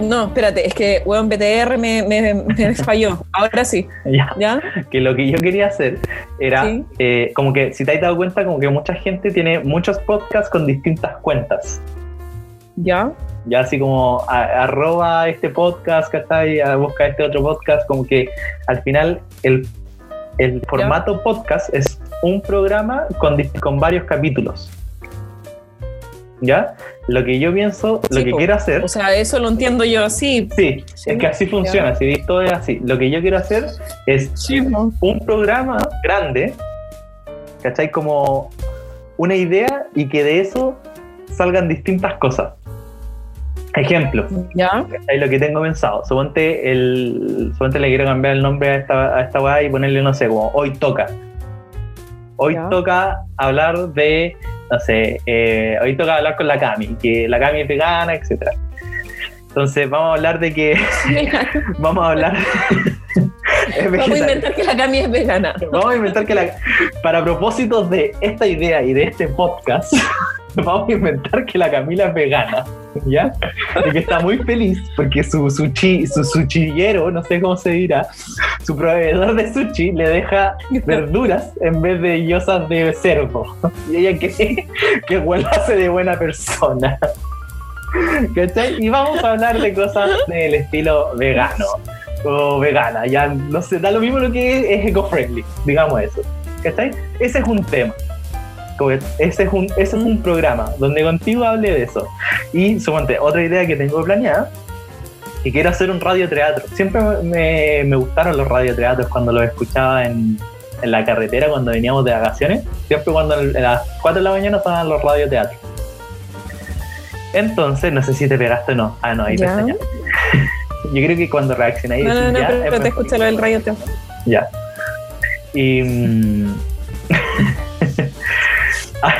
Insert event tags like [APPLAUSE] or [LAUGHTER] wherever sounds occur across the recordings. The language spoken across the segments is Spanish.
No, espérate, es que weón BTR me, me, me [LAUGHS] falló. Ahora sí. [LAUGHS] Ya. ¿Ya? Que lo que yo quería hacer era, Sí. eh, como que, si te has dado cuenta, como que mucha gente tiene muchos podcasts con distintas cuentas. ¿Ya? Ya así como a- arroba este podcast, ¿cachai? Busca este otro podcast, como que al final el, el formato podcast es un programa con, con varios capítulos. ¿Ya? Lo que yo pienso, lo que po. quiero hacer... O sea, eso lo entiendo yo así. Sí, Sí, es que así funciona, si todo es así. Lo que yo quiero hacer es Sí, un programa grande, ¿cachai? Como una idea y que de eso salgan distintas cosas. Ejemplo, ¿Ya? ¿cachai? Lo que tengo pensado. Suponte, el, suponte le quiero cambiar el nombre a esta, a esta weá y ponerle, no sé, como hoy toca. Hoy Ya. toca hablar de, no sé, eh, hoy toca hablar con la Cami, que la Cami es vegana, etc. Entonces vamos a hablar de que, [LAUGHS] vamos a hablar... [LAUGHS] Vamos a inventar que la Cami es vegana. Vamos a inventar que la, para propósitos de esta idea y de este podcast, [LAUGHS] vamos a inventar que la Camila es vegana, ¿ya? Y que está muy feliz porque su sushi, su suchillero, no sé cómo se dirá, su proveedor de sushi le deja verduras en vez de yosas de cerdo. Y ella cree [LAUGHS] que lo hace de buena persona. ¿Cachai? Y vamos a hablar de cosas del estilo vegano o vegana, ya no sé, da lo mismo lo que es, es eco-friendly, digamos eso. ¿Cachai? Ese es un tema. Como que Ese es un, ese es un programa donde contigo hable de eso. Y suponte, otra idea que tengo planeada, que quiero hacer un radioteatro. Siempre me, me gustaron los radioteatros cuando los escuchaba en, en la carretera cuando veníamos de vacaciones. Siempre cuando a las 4 de la mañana estaban los radioteatros. Entonces, no sé si te pegaste o no. Ah, no, ahí pestaña. [LAUGHS] Yo creo que cuando reaccioné No, no, no, pero, pero te escuché lo del rayo teatro. ya. Y. mm,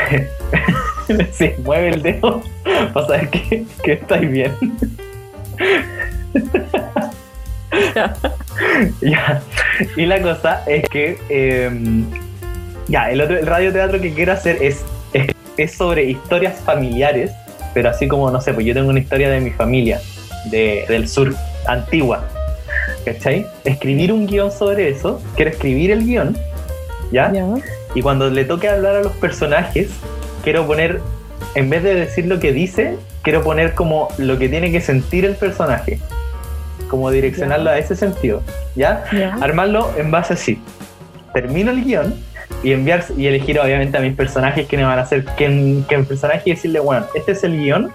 [LAUGHS] sí, mueve el dedo para saber que, que estáis bien. [LAUGHS] ya. Y la cosa es que. eh, ya, el otro el radioteatro que quiero hacer es, es, es sobre historias familiares, pero así como, no sé, pues yo tengo una historia de mi familia, de, del sur, antigua. ¿Cachai? Escribir un guion sobre eso, quiero escribir el guion, ¿ya? Ya. Y cuando le toque hablar a los personajes, quiero poner, en vez de decir lo que dice, quiero poner como lo que tiene que sentir el personaje. Como direccionarlo Ya. a ese sentido. ¿Ya? Armarlo en base así. Termino el guion y enviar y elegir obviamente a mis personajes que me van a hacer que, que personaje y decirle, bueno, este es el guion.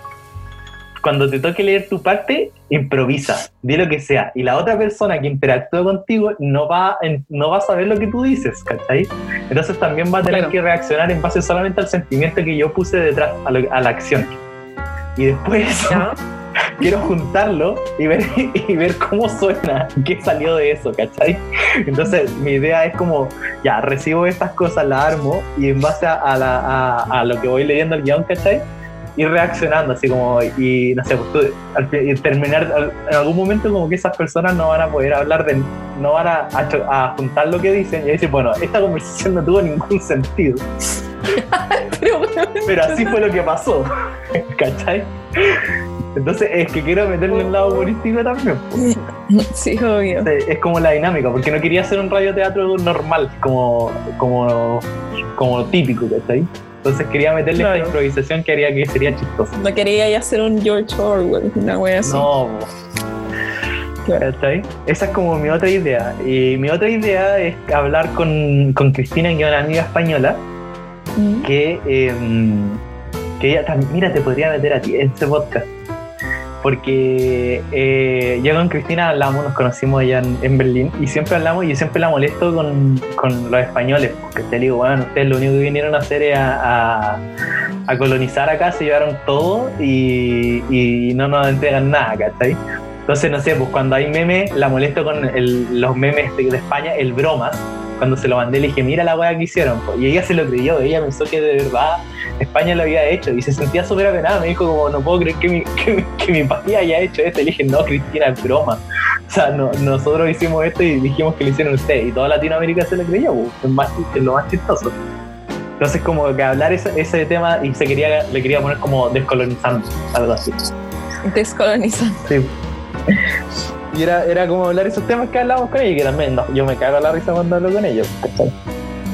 Cuando te toque leer tu parte, improvisa, di lo que sea. Y la otra persona que interactúa contigo no va, no va a saber lo que tú dices, ¿cachai? Entonces también va a tener Claro. que reaccionar en base solamente al sentimiento que yo puse detrás, a, lo- a la acción. Y después [LAUGHS] quiero juntarlo y ver, [LAUGHS] y ver cómo suena, qué salió de eso, ¿cachai? Entonces mi idea es como, ya, recibo estas cosas, las armo y en base a, a la- a- a lo que voy leyendo el guion, ¿cachai? Ir reaccionando, así como, y no sé, pues tú, al y terminar, al- en algún momento como que esas personas no van a poder hablar de, no van a, a a juntar lo que dicen y decir, bueno, esta conversación no tuvo ningún sentido, [LAUGHS] Pero, bueno, pero así fue lo que pasó, [LAUGHS] ¿cachai? Entonces es que quiero meterle el lado humorístico también. sí, obvio. Es como la dinámica, porque no quería hacer un radioteatro normal, como, como, como típico, ¿cachai? Entonces quería meterle Claro. esta improvisación que haría que sería chistoso. No quería ya hacer un George Orwell, una wea así. No, Claro. ¿cachai? Esa es como mi otra idea. Y mi otra idea es hablar con, con Cristina, que es una amiga española, Mm. que, eh, que ella también, mira, te podría meter a ti en este podcast. Porque eh, yo con Cristina hablamos, nos conocimos allá en, en Berlín y siempre hablamos y yo siempre la molesto con, con los españoles. Porque te digo, bueno, ustedes lo único que vinieron a hacer es a, colonizar acá, se llevaron todo y, y no nos entregan nada, ¿cachai? Entonces, no sé, pues cuando hay memes, la molesto con los memes de, España, el bromas, cuando se lo mandé le dije, mira la weá que hicieron. po". Y ella se lo creyó, ella pensó que de verdad España lo había hecho y se sentía súper apenada. Me dijo como, no puedo creer que mi, [LAUGHS] que, que mi país haya hecho esto. Y le dije, no, Cristina, es broma. O sea, no- nosotros hicimos esto y dijimos que lo hicieron ustedes. Y toda Latinoamérica se lo creyó, po. es, más, es lo más chistoso. Entonces como que hablar ese, ese tema y se quería, le quería poner como descolonizando, algo así. Descolonizando. Sí. Y era, era como hablar esos temas que hablábamos con ella, que también no, yo me cago a la risa cuando hablo con ellos.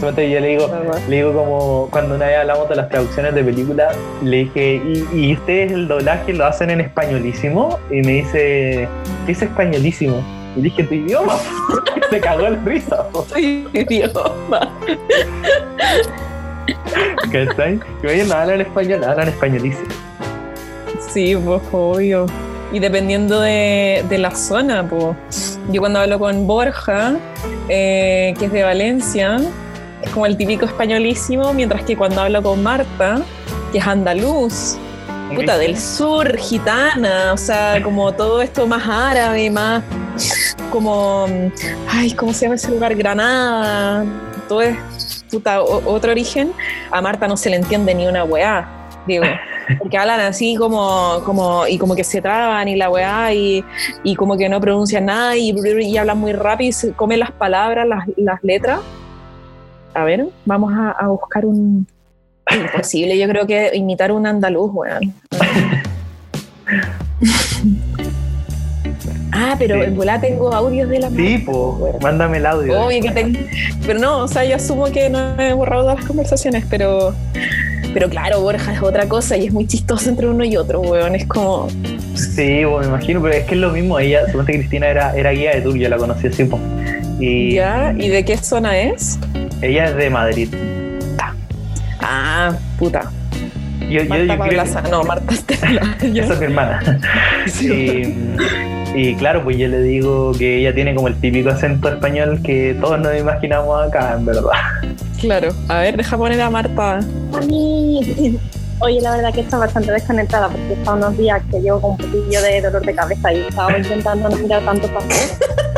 Yo le digo, le digo como cuando una vez hablamos de las traducciones de películas, le dije, ¿y, y ustedes el doblaje lo hacen en españolísimo? Y me dice, ¿qué es españolísimo? Y dije, tu idioma. [LAUGHS] Se cagó la risa. Soy [LAUGHS] idioma. ¿Cachai? Y ellos no hablan español, hablan españolísimo. Sí, pues obvio. Y dependiendo de, de la zona, pues. Yo cuando hablo con Borja, eh, que es de Valencia, es como el típico españolísimo, mientras que cuando hablo con Marta, que es andaluz, puta, del sur, gitana, o sea, como todo esto más árabe, más como, ay, ¿cómo se llama ese lugar? Granada, todo es, puta, o- otro origen. A Marta no se le entiende ni una weá, digo. [LAUGHS] Porque hablan así como, como, y como que se traban y la weá, y, y como que no pronuncian nada, y, y hablan muy rápido y se comen las palabras, las, las letras. A ver, vamos a, a buscar un... Imposible, yo creo que imitar un andaluz, weón. [LAUGHS] ah, pero Sí. en volá tengo audios de la Sí, po, mándame el audio. Obvio que tengo. Pero no, o sea, yo asumo que no he borrado todas las conversaciones, pero. Pero claro, Borja es otra cosa y es muy chistoso entre uno y otro, weón. Es como. Sí, bueno, me imagino, pero es que es lo mismo. Ella, suponte Cristina era, era guía de tour, yo la conocí así. po. Y ¿Ya? ¿Y de qué zona es? Ella es de Madrid. Ah, puta. Yo, yo, Marta yo creo que Sa- No, Marta Estela. [LAUGHS] esa es mi hermana. [LAUGHS] Y, y claro, pues yo le digo que ella tiene como el típico acento español que todos nos imaginamos acá, en verdad. Claro. A ver, deja poner a Marta. A mí, oye, la verdad que está bastante desconectada porque está unos días que llevo con un poquillo de dolor de cabeza y estaba intentando no mirar tanto para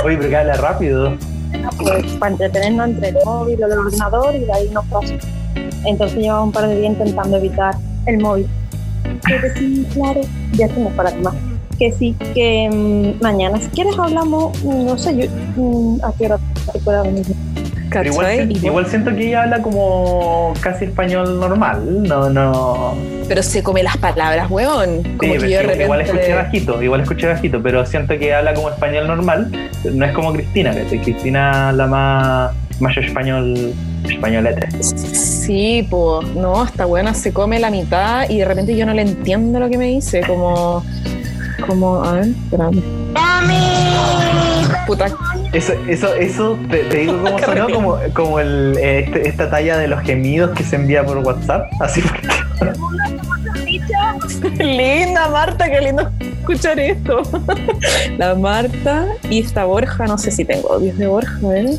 Oye, pero que habla rápido. Pues, para entretenernos entre el móvil o el ordenador y de ahí nos pasa. Entonces llevaba un par de días intentando evitar el móvil. Pero sí, claro, ya estoy mejor más. Que sí, que mm, mañana, si quieres, hablamos, mm, no sé, yo, mm, a qué hora te pueda venir. Pero igual, ¿Cachai? siento- igual siento que ella habla como casi español normal. No, no. Pero se come las palabras, weón. Sí, Como que yo de repente. igual escuché bajito, igual escuché bajito, pero siento que habla como español normal. No es como Cristina, que Cristina habla más, más español, españolete. Sí, pues, no, esta buena se come la mitad y de repente yo no le entiendo lo que me dice, como, como, a ver, espérame. Puta, Eso, eso, eso te, te digo cómo sonó como, como el, eh, este- esta talla de los gemidos que se envía por WhatsApp. Así [LAUGHS] linda Marta, qué lindo escuchar esto. La Marta y esta Borja, no sé si tengo audios de Borja, a ver.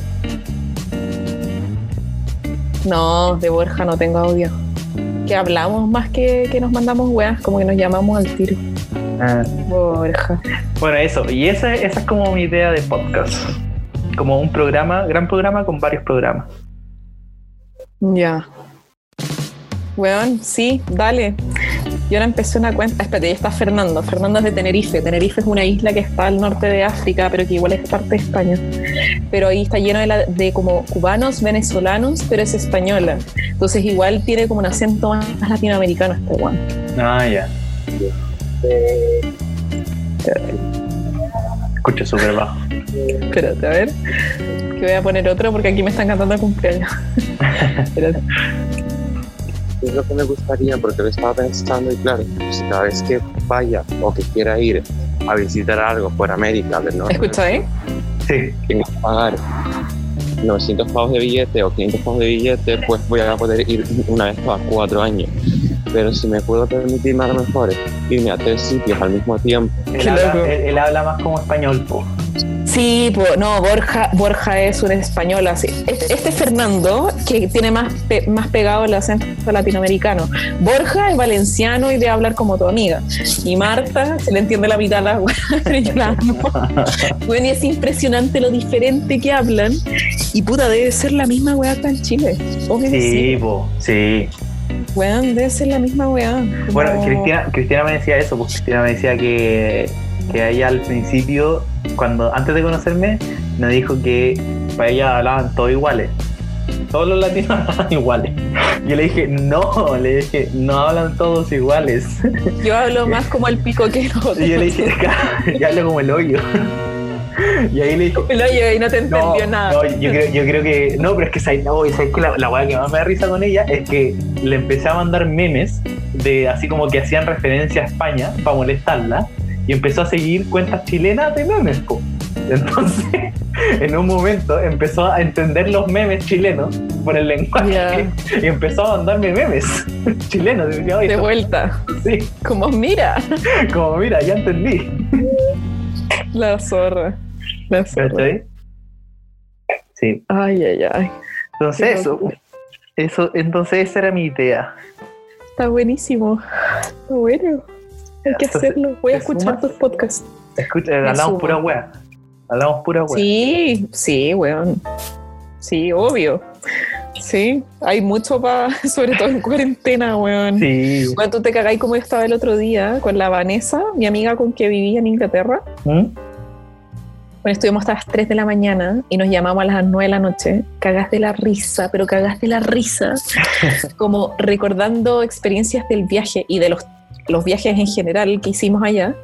No, de Borja no tengo audio. Que hablamos más que, que nos mandamos weas, como que nos llamamos al tiro. Ah, Borja. Bueno, eso. Y esa, esa es como mi idea de podcast. Como un programa, gran programa con varios programas. Ya. Weón, sí, dale. Yo ahora empecé una cuenta. Espérate, ya está Fernando. Fernando es de Tenerife. Tenerife es una isla que está al norte de África, pero que igual es parte de España. Pero ahí está lleno de, la- de como cubanos, venezolanos, pero es española. Entonces igual tiene como un acento más latinoamericano este weón. Ah, ya. Escucho súper bajo. Espérate, a ver. Que voy a poner otro porque aquí me están cantando cumpleaños. [LAUGHS] Espérate. es lo que me gustaría porque lo estaba pensando y claro, si cada vez que vaya o que quiera ir a visitar algo por América del Norte, Escucha, ¿eh? Sí. tengo que pagar 900 pavos de billete o 500 pavos de billete, pues voy a poder ir una vez cada cuatro años. Pero si me puedo permitir a lo mejor irme a tres sitios al mismo tiempo, Él, habla, él- él habla más como español, po. Sí, po, no, Borja, Borja es un español así. Este, este Fernando, que tiene más, pe- más pegado el acento latinoamericano. Borja es valenciano y de hablar como tu amiga. Y Marta se le entiende la mitad a [LAUGHS] la amo. [LAUGHS] Bueno, y es impresionante lo diferente que hablan. Y puta, debe ser la misma weá acá en Chile. Obvio sí. po, sí. Weón, debe ser la misma. Como- Bueno, Cristina, Cristina me decía eso, pues Cristina me decía que, que ella al principio, cuando antes de conocerme, me dijo que para ella hablaban todos iguales. Todos los latinos [LAUGHS] hablaban iguales. Yo le dije, no, le dije, no hablan todos iguales. Yo hablo [LAUGHS] más como el pico que nosotros. Y yo le dije, [LAUGHS] ya hablo como el hoyo. [LAUGHS] Y ahí le dije, El oye, y no te no, entendió nada. no, yo, creo, yo creo que. No, pero es que ¿sabes, no, ¿sabes que la, la weá que más me da risa con ella es que le empecé a mandar memes de así como que hacían referencia a España para molestarla y empezó a seguir cuentas chilenas de memes. po. Entonces, [LAUGHS] en un momento empezó a entender los memes chilenos por el lenguaje y empezó a mandarme memes [LAUGHS] chilenos. Decía, "Oye, De vuelta. sí, Como, mira, como mira, ya entendí. la zorra. La. ¿Cachai? Sí. Ay, ay, ay. Entonces, eso, eso, entonces esa era mi idea. Está buenísimo. Está bueno. Hay que Entonces, hacerlo. Voy a ¿te escuchar tus podcasts. Escucha, hablamos pura wea. Hablamos pura wea. Sí, sí, weón. Sí, obvio. Sí, hay mucho para, [LAUGHS] sobre todo en cuarentena, weón. Sí. Bueno, tú te cagáis como yo estaba el otro día con la Vanessa, mi amiga con que vivía en Inglaterra. ¿Mm? Bueno, estuvimos hasta las 3 de la mañana y nos llamamos a las 9 de la noche. Cagaste la risa, pero cagaste la risa. [LAUGHS] Como recordando experiencias del viaje y de los, los viajes en general que hicimos allá.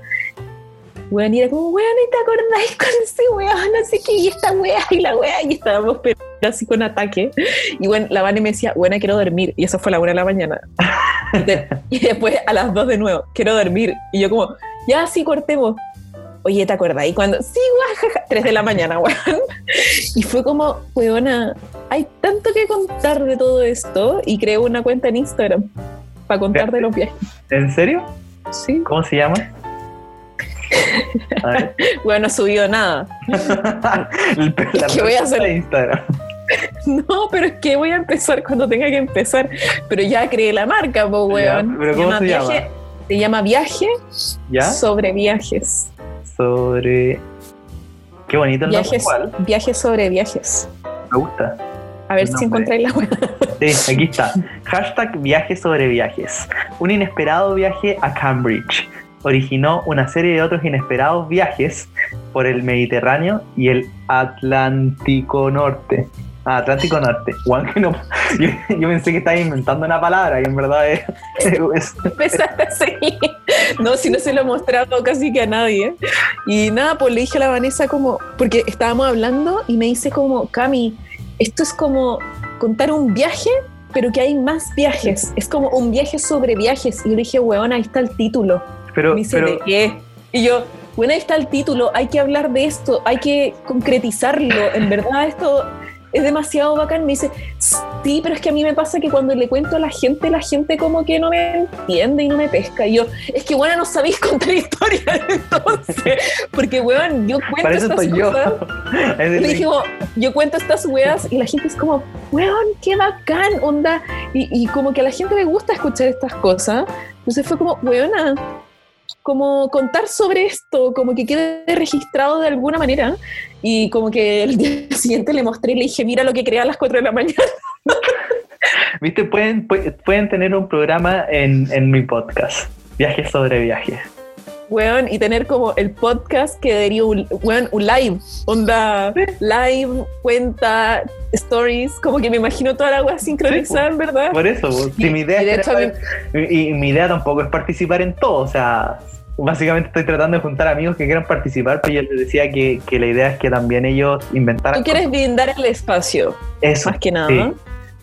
Weón, y era como, weón, ¿y te acordáis con ese weón? No sé qué, y esta weá, y la weá, y estábamos pero así con ataque. Y bueno, la Vane me decía, bueno, quiero dormir. Y eso fue a la 1 de la mañana. Y [LAUGHS] de- y después a las 2 de nuevo, quiero dormir. Y yo como, ya, sí, cortemos. Oye, ¿te acuerdas? Y cuando, sí, guajaja, 3 de la mañana, weón. Y fue como, weona, hay tanto que contar de todo esto. Y creé una cuenta en Instagram para contar de los viajes. ¿En serio? Sí. ¿Cómo se llama? A ver. [LAUGHS] Bueno, no he subido nada. [LAUGHS] ¿Qué voy a hacer? de Instagram. [LAUGHS] No, pero es que voy a empezar cuando tenga que empezar. Pero ya creé la marca, po, Ya, weón. pero ¿cómo se llama? Viaje- Se llama Viaje ¿Ya? sobre Viajes. Sobre. Qué bonito el nombre. Viajes, ¿Cuál? viajes sobre viajes. Me gusta. A ver si nombre. encontráis la web. Sí, aquí está. Hashtag viajes sobre viajes. Un inesperado viaje a Cambridge originó una serie de otros inesperados viajes por el Mediterráneo y el Atlántico Norte. Ah, Atlántico Norte. [LAUGHS] Juan, que no, yo, yo pensé que estaba inventando una palabra y en verdad es, es- Empezaste a seguir. No, si no se lo he mostrado casi que a nadie. Y nada, pues le dije a la Vanessa como, porque estábamos hablando y me dice como, Cami, esto es como contar un viaje, pero que hay más viajes. Es como un viaje sobre viajes. Y yo le dije, weón, ahí está el título. pero, Me dice, pero ¿de qué? Y yo, bueno, ahí está el título, hay que hablar de esto, hay que concretizarlo. En verdad, esto es demasiado bacán. Me dice, sí, pero es que a mí me pasa que cuando le cuento a la gente, la gente como que no me entiende y no me pesca. Y yo, es que, bueno, no sabéis contar [LAUGHS] historias entonces. Porque, weón, yo cuento para eso estas estoy yo. cosas. [LAUGHS] Es Le dije, como, yo cuento estas weas y la gente es como, weón, qué bacán, onda. Y, y como que a la gente le gusta escuchar estas cosas. Entonces fue como, weona, como contar sobre esto, como que quede registrado de alguna manera. Y como que el [LAUGHS] día siguiente le mostré y le dije, mira lo que creé a las 4 de la mañana. [LAUGHS] Viste, pueden, pu- pueden tener un programa en, en mi podcast. Viajes sobre viajes. Weón, y tener como el podcast que daría un, weón, un live, onda, live, cuenta, stories, como que me imagino toda la wea sincronizada, verdad. Por eso, si mi idea de hecho, y, y mi idea tampoco es participar en todo, o sea, básicamente estoy tratando de juntar amigos que quieran participar, pero yo les decía que, que la idea es que también ellos inventaran Tú quieres brindar el espacio, cosas. eso, más que nada. sí.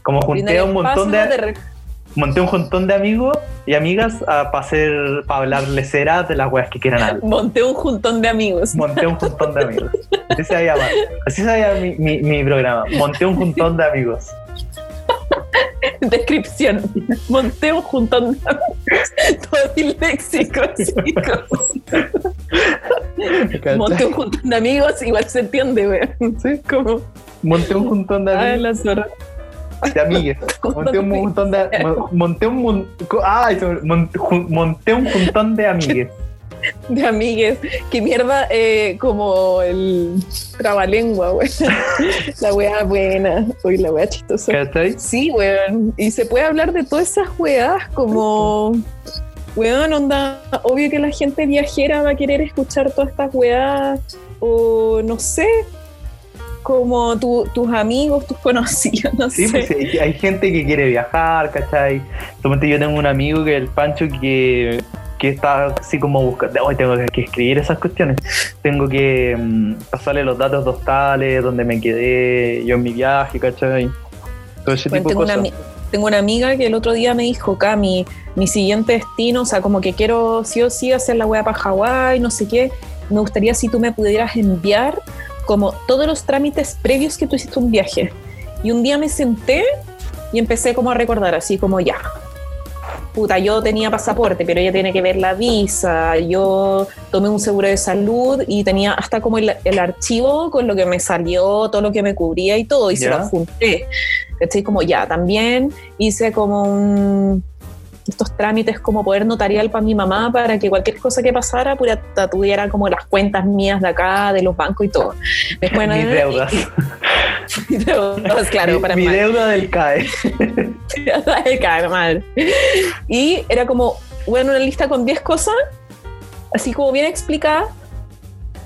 como junté un montón de, monté un montón de amigos y amigas para hacer para hablarles ceras de las weas que quieran hablar. Monté un juntón de amigos. Monté un montón de amigos. Así se va a llamar. Así se va a llamar mi, mi, mi programa. Monté un montón de amigos. [LAUGHS] Descripción. Monté un juntón de amigos. [LAUGHS] Todo. Monté un montón de amigos, igual se entiende, weón. Sí, Como, monté un montón de, ah, amig- la zorra. de amigues. Monté un montón de. mo- Monté un. mon- jun- monté un montón de amigues. [LAUGHS] de amigues. Qué mierda, eh, como el trabalengua, weón. [LAUGHS] La wea buena. La wea chistosa. ¿Cachai? Sí, weón. Y se puede hablar de todas esas weas como. Weón, onda. Obvio que la gente viajera va a querer escuchar todas estas weas. O no sé. Como tu- tus amigos, tus conocidos, no Sí, sé. pues sí, hay, hay gente que quiere viajar, ¿cachai? Solamente yo tengo un amigo que es el Pancho que, que está así como buscando, hoy tengo que escribir esas cuestiones. Tengo que mm, pasarle los datos de hostales, donde me quedé, yo en mi viaje, ¿cachai? Todo ese Bueno, tipo de tengo, una, cosas. ami- tengo una amiga que el otro día me dijo, Cami, mi siguiente destino, o sea, como que quiero sí o sí hacer la wea para Hawái, no sé qué. Me gustaría si tú me pudieras enviar como todos los trámites previos que tú hiciste un viaje. Y un día me senté y empecé como a recordar, así como ya. Puta, yo tenía pasaporte, pero ella tiene que ver la visa. Yo tomé un seguro de salud y tenía hasta como el, el archivo con lo que me salió, todo lo que me cubría y todo, y se lo junté. ¿Cachai? Como ya, también hice como un, estos trámites como poder notarial para mi mamá para que cualquier cosa que pasara pudiera, tuviera como las cuentas mías de acá, de los bancos y todo. Después, [LAUGHS] Mis deudas. [LAUGHS] Mis [LAUGHS] claro, mi, para mi mal. deuda del [LAUGHS] CAE. Ay, cagar mal. Y era como, bueno, una lista con 10 cosas, así como bien explicada.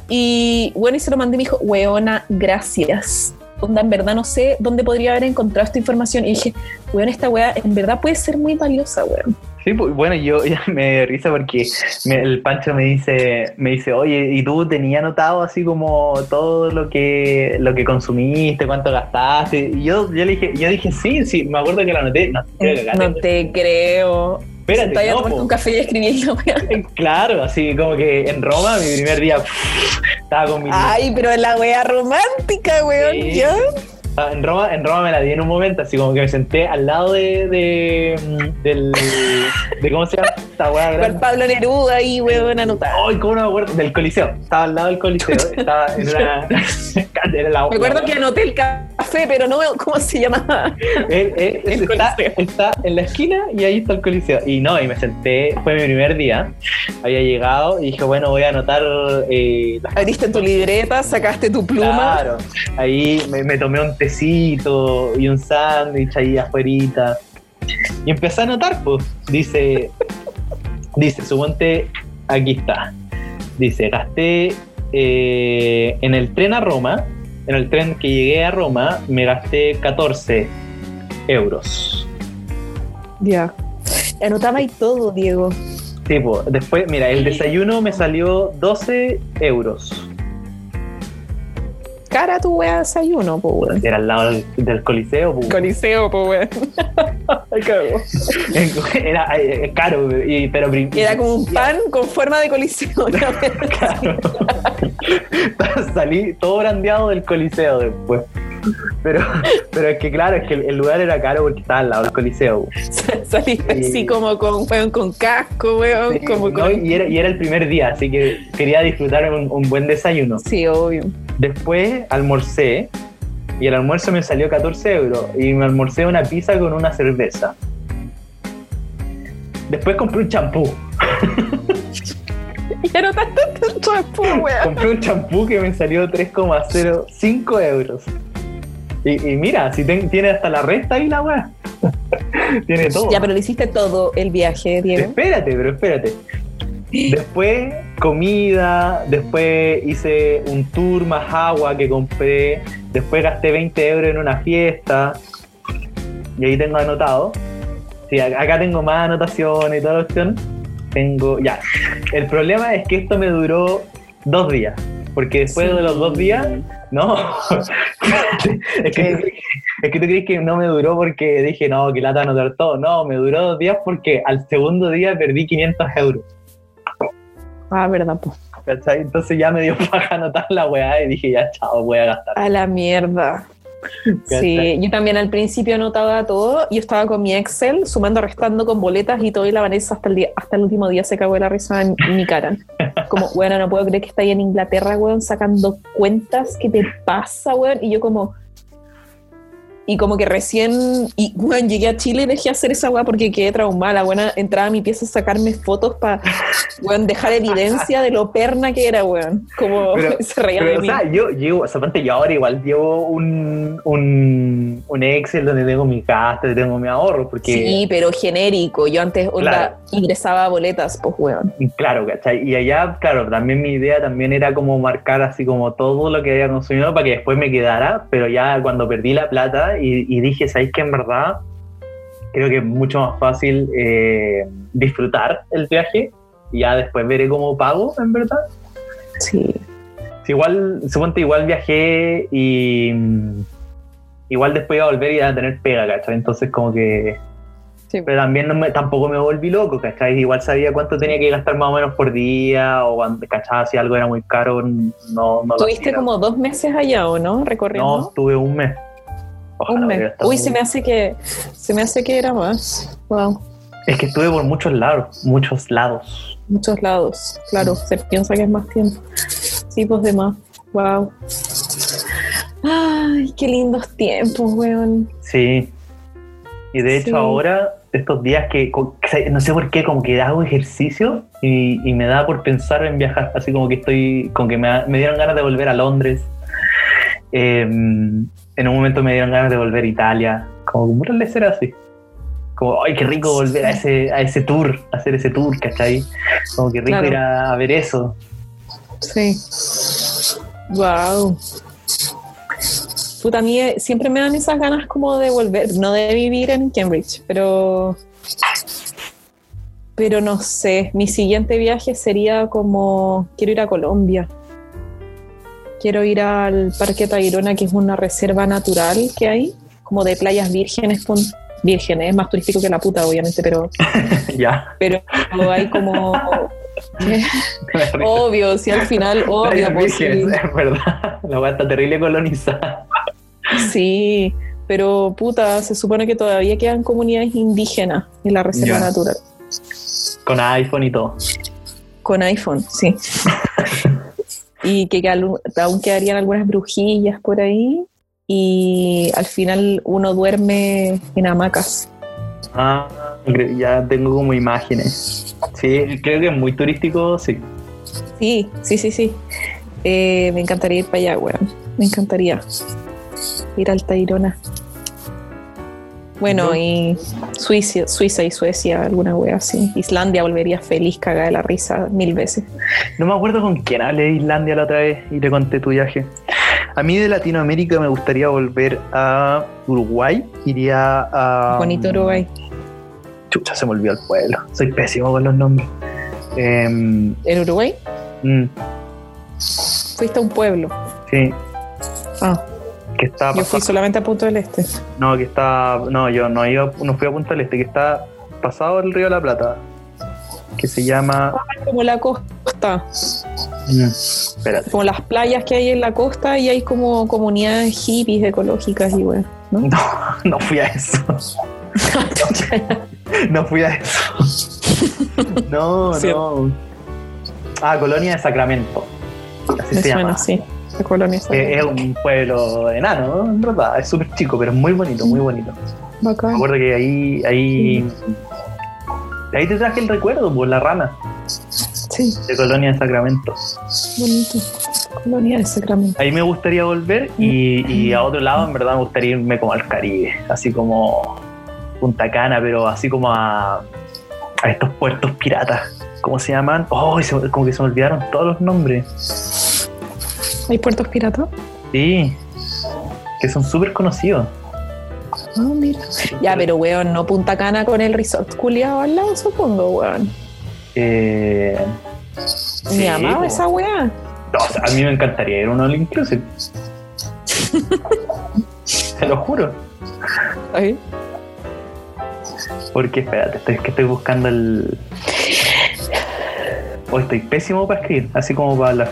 Y bueno, y se lo mandé y me dijo, weona, gracias. Onda, en verdad no sé dónde podría haber encontrado esta información. Y dije, weón, esta wea en verdad puede ser muy valiosa, weón. Sí, pues, bueno, yo [LAUGHS] ya me risa porque me- el Pancho me dice, me dice, oye, ¿y tú tenías anotado así como todo lo que lo que consumiste, cuánto gastaste? Y yo, yo le dije, yo dije, sí, sí, me acuerdo que lo anoté. No, te creo. Espérate, Sentada a no, un café y escribir la [LAUGHS] wea. Claro, así como que en Roma, mi primer día, estaba con mi... Ay, pero la wea romántica, weón. Sí. ¿ya? Ah, En Roma, en Roma me la di en un momento, así como que me senté al lado de, de, mm, del, de ¿cómo se llama? Esta weá grande. Pablo Neruda ahí, weón, anotado. Ay, ¿cómo no me acuerdo? Del Coliseo. Estaba al lado del Coliseo. [LAUGHS] Estaba en una. [LAUGHS] la, Me acuerdo que anoté el café, pero no veo cómo se llamaba. [LAUGHS] El está, en la esquina y ahí está el Coliseo. Y no, y me senté, fue mi primer día. Había llegado y dije, bueno, voy a anotar eh, Abriste tu libreta, sacaste tu pluma. Claro, ahí me, me tomé un y un sándwich ahí afuera. Y empecé a anotar, pues. Dice, dice, suponte, aquí está. Dice, gasté eh, en el tren a Roma, en el tren que llegué a Roma, me gasté 14 euros. Ya. Anotaba ahí todo, Diego. Tipo, después, mira, el desayuno me salió 12 euros. Cara tu wea desayuno, po, weón. Era al lado del, del coliseo, pues. Coliseo, po, weón. [LAUGHS] [LAUGHS] Era eh, caro, y- pero Era como un pan con forma de coliseo. [LAUGHS] Claro. Salí todo brandeado del coliseo después. Pero, pero es que claro, es que el, el lugar era caro porque estaba al lado del coliseo. Saliste Sí. así como con, weón, con casco, weón. Sí, como no, con... y, era, y era el primer día, así que quería disfrutar un, un buen desayuno. Sí, obvio. Después almorcé y el almuerzo me salió 14 euros y me almorcé una pizza con una cerveza. Después compré un champú. Y anotaste tu champú, weón. Compré un champú que me salió 3,05 euros. Y, y mira, si ten- tiene hasta la resta ahí la weá. [LAUGHS] tiene todo. Ya, pero le hiciste todo el viaje, Diego. Espérate, pero espérate. [GASPS] Después comida, después hice un tour más agua que compré, después gasté 20 euros en una fiesta y ahí tengo anotado. Sí, acá tengo más anotaciones y toda la cuestión. Tengo, ya. El problema es que esto me duró dos días, porque después de los dos días, no. [LAUGHS] es, que, es que tú crees que no me duró porque dije, no, que lata anotar todo. No, me duró dos días porque al segundo día perdí 500 euros. Ah, verdad, po. ¿cachai? Entonces ya me dio paja anotar la weá y dije, ya, chao, voy a gastar. A la mierda. Sí, yo también al principio anotaba todo. Yo estaba con mi Excel, sumando, restando con boletas y todo. Y la Vanessa hasta el, día, hasta el último día se cagó de la risa en, en mi cara. Como, bueno, no puedo creer que está ahí en Inglaterra, weón, sacando cuentas. ¿Qué te pasa, weón? Y yo, como. Y como que recién, y weón, llegué a Chile y dejé hacer esa weá porque quedé traumada. La buena entraba a mi pieza a sacarme fotos para, weón, dejar evidencia de lo perna que era, weón. Como [LAUGHS] Pero- [LAUGHS] se reía Pero, de o mí. sea, yo llevo, o sea, aparte yo ahora igual llevo un, un, un Excel donde tengo mi gasto, tengo mi ahorro, porque, Sí, pero genérico. Yo antes Claro. ingresaba a boletas, pues, weón. claro, ¿cachai? Y allá, claro, también mi idea también era como marcar así como todo lo que había consumido para que después me quedara, pero ya cuando perdí la plata y, y dije, ¿sabéis que en verdad creo que es mucho más fácil eh, disfrutar el viaje? Y ya después veré cómo pago, en verdad. Sí. Sí, igual, suponte, igual viajé y igual después iba a volver y iba a tener pega, ¿cachai? Entonces como que... Sí. Pero también no me- tampoco me volví loco, ¿cachai? Igual sabía cuánto tenía que gastar más o menos por día o cuando, ¿cachai? Si algo era muy caro, no, no Tuviste como dos meses allá, ¿o no? Recorriendo. No, estuve un mes. Ojalá un hubiera mes. estado Uy, se me hace que se me hace que era más. Wow. Es que estuve por muchos lados, muchos lados. Muchos lados. Claro, se piensa que es más tiempo. Sí, pues de más. Wow. Ay, qué lindos tiempos, weón. Sí. Y de hecho Sí. ahora, estos días que, no sé por qué, como que hago ejercicio y, y me da por pensar en viajar, así como que estoy, como que me, me dieron ganas de volver a Londres. Eh, en un momento me dieron ganas de volver a Italia, como veces era así. Como, ay, qué rico volver a ese, a ese tour, a hacer ese tour, ¿cachai? Como que rico Claro. ir a, a ver eso. Sí. Wow. Puta, a mí eh, siempre me dan esas ganas como de volver, no de vivir en Cambridge, pero. Pero no sé, mi siguiente viaje sería como. Quiero ir a Colombia. Quiero ir al Parque Tayrona, que es una reserva natural que hay, como de playas vírgenes. pon- Vírgenes, es más turístico que la puta, obviamente, pero, [LAUGHS] ya. pero hay como. [LAUGHS] Obvio, si al final, obvio, pues, vírgenes, [LAUGHS] es verdad. La weá está terrible colonizada. Sí, pero puta, se supone que todavía quedan comunidades indígenas en la reserva Ya. natural. Con iPhone y todo. Con iPhone, sí. Y que, que aún quedarían algunas brujillas por ahí. Y al final uno duerme en hamacas. Ah, ya tengo como imágenes. Sí, creo que es muy turístico, sí. Sí, sí, sí, sí. Eh, me encantaría ir para allá, weón. Me encantaría ir al Tayrona. Bueno, y Suiza, Suiza y Suecia, alguna wea así. Islandia volvería feliz, cagada de la risa mil veces. No me acuerdo con quién hablé de Islandia la otra vez y le conté tu viaje. A mí de Latinoamérica me gustaría volver a Uruguay. Iría a. Bonito Uruguay. Chucha, se me olvidó el pueblo. Soy pésimo con los nombres. Em, ¿En Uruguay? mm, Fuiste a un pueblo. sí, Ah, que está yo fui solamente a Punto del Este. No, que está. No, yo no iba, no fui a Punta del Este, que está pasado el río de la Plata. Que se llama. Como la costa, Mm, como las playas que hay en la costa y hay como comunidades hippies ecológicas y weón. ¿no? [LAUGHS] No, no fui a eso. [LAUGHS] No fui a eso. No, Sí. no. Ah, Colonia de Sacramento. Así Me se suena llama. así. Colonia Eh, Es un pueblo enano, ¿no? En verdad, es súper chico, pero es muy bonito, muy bonito. Me Bacán. acuerdo que ahí, ahí, ahí te traje el recuerdo, por la rana Sí, de Colonia de Sacramento. bonito. Colonia de Sacramento. Ahí me gustaría volver y, y a otro lado, en verdad, me gustaría irme como al Caribe, así como Punta Cana, pero así como a, a estos puertos piratas. ¿Cómo se llaman? Oh, se- como que se me olvidaron todos los nombres. ¿Hay puertos piratas? Sí, que son súper conocidos. Ah, mira. Ya, pero weón, no Punta Cana con el resort culiado al lado, supongo, weón. Eh, Me sí, amaba esa weá. No, o sea, a mí me encantaría ir a un All Inclusive. [LAUGHS] Te lo juro. Ay. Porque, espérate, estoy, que estoy buscando el. Hoy estoy pésimo para escribir, así como para hablar.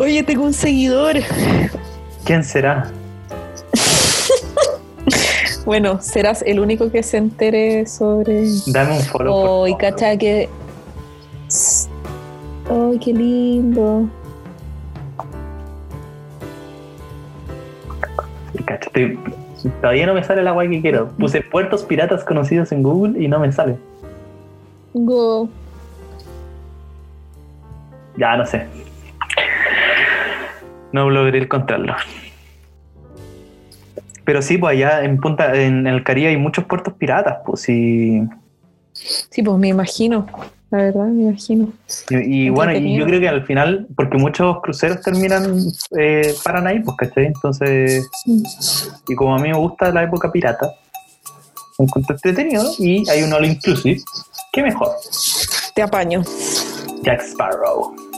Oye, tengo un seguidor. ¿Quién será? [LAUGHS] Bueno, serás el único que se entere sobre. Dame un follow. por Oh, y favor. cacha que. Ay, qué lindo. Cacha, estoy- Todavía no me sale la guay que quiero. Puse puertos piratas conocidos en Google y no me sale. Go. Ya, no sé. No logré encontrarlo. Pero sí, pues allá en Punta, en el Caribe hay muchos puertos piratas, pues y, Sí, pues me imagino. La verdad, me imagino. y, y bueno, y yo creo que al final, porque muchos cruceros terminan, eh, paran ahí, pues, ¿cachai? Entonces, y como a mí me gusta la época pirata, un encuentro entretenido y hay un all inclusive, ¿qué mejor? Te apaño. Jack Sparrow.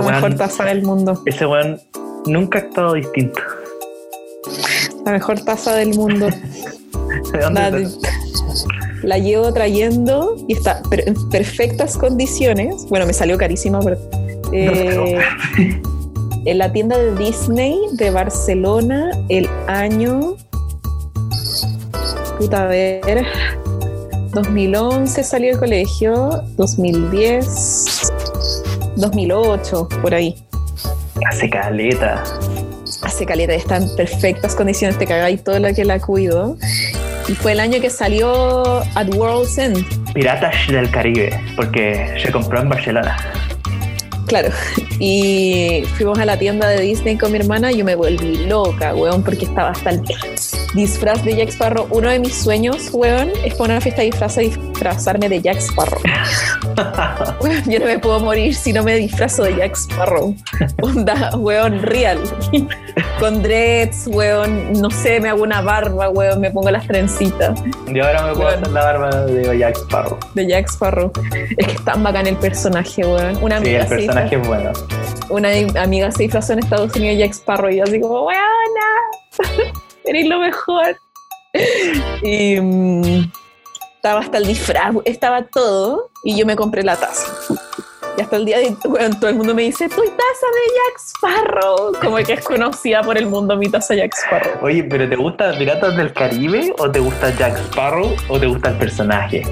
Ese La mejor taza del mundo. ese weón nunca ha actuado distinto. La mejor taza del mundo. [LAUGHS] ¿De dónde La, la llevo trayendo y está en perfectas condiciones. Bueno, me salió carísima, pero. eh, en la tienda de Disney de Barcelona, el año. Puta, a ver. 2011 salió del colegio, 2010, 2008, por ahí. Hace caleta. hace caleta, está en perfectas condiciones, te cagáis todo lo que la cuido. Y fue el año que salió At World's End. Piratas del Caribe, porque se compró en Barcelona. Claro. [LAUGHS] Y fuimos a la tienda de Disney con mi hermana y yo me volví loca, weón, porque estaba hasta el disfraz de Jack Sparrow. Uno de mis sueños, weón, es poner una fiesta de disfraz y disfrazarme de Jack Sparrow. Weón, [LAUGHS] yo no me puedo morir si no me disfrazo de Jack Sparrow. Onda, weón, real. Con dreads, weón, no sé, me hago una barba, weón, me pongo las trencitas Y ahora me puedo hacer la barba de Jack Sparrow. de Jack Sparrow. Es que es tan bacán el personaje, weón. Una Sí, amiga, el se personaje es bueno. una amiga se disfrazó en Estados Unidos de Jack Sparrow y yo así como, weona, eres lo mejor. Y mm, estaba hasta el disfraz, estaba todo y yo me compré la taza. Y hasta el día de weón, todo el mundo me dice, tu taza de Jack Sparrow. Como que es conocida por el mundo mi taza Jack Sparrow. Oye, ¿pero te gusta Piratas del Caribe o te gusta Jack Sparrow o te gusta el personaje?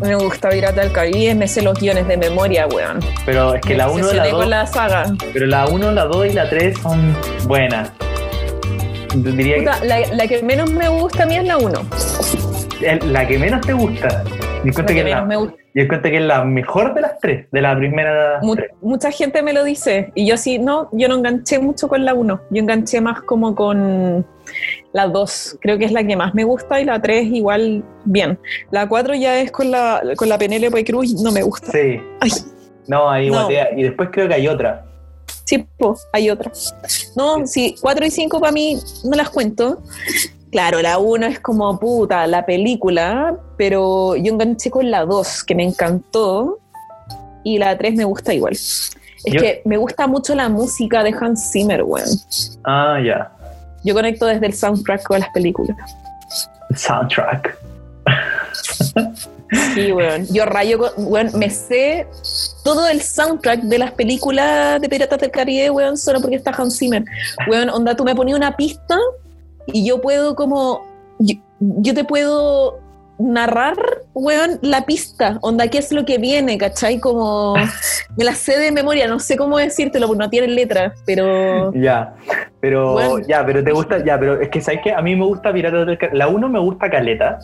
Me gusta Pirata del Caribe, me sé los guiones de memoria, weón. Pero es que Me la 1, la obsesioné 2, con la saga. pero la 1, la 2 y la 3 son buenas. Diría Puta, la, la que menos me gusta a mí es la 1. que el- la que menos te gusta. Yo encuentro que, es la, me gusta. yo encuentro que es la mejor de las tres, de la primera Mu- tres. mucha gente me lo dice. Y yo sí, no, yo no enganché mucho con la 1. Yo enganché más como con la 2. Creo que es la que más me gusta y la 3 igual bien. La 4 ya es con la, con la Penélope Cruz no me gusta. Sí. Ay, No, ahí No. guatea. Y después creo que hay otra. Sí, po, hay otra. No, sí, 4 y 5 para mí no las cuento. Claro, la 1 es como puta, la película, pero yo enganché con la 2, que me encantó, y la 3 me gusta igual. Es Yo- que me gusta mucho la música de Hans Zimmer, weón. Ah, ya. Yo conecto desde el soundtrack con las películas. Soundtrack. [LAUGHS] Sí, weón. Yo rayo, con- weón, me sé todo el soundtrack de las películas de Piratas del Caribe, weón, solo porque está Hans Zimmer. Weón, onda, tú me ponías una pista y yo puedo como, yo, yo te puedo narrar, weón, la pista, onda, qué es lo que viene, ¿cachai? Como, me la sé de memoria, no sé cómo decírtelo, porque no tiene letra, pero... Ya, pero Bueno. ya, pero te gusta, ya, pero es que sabes que a mí me gusta Piratas del Caribe. La 1 me gusta Caleta,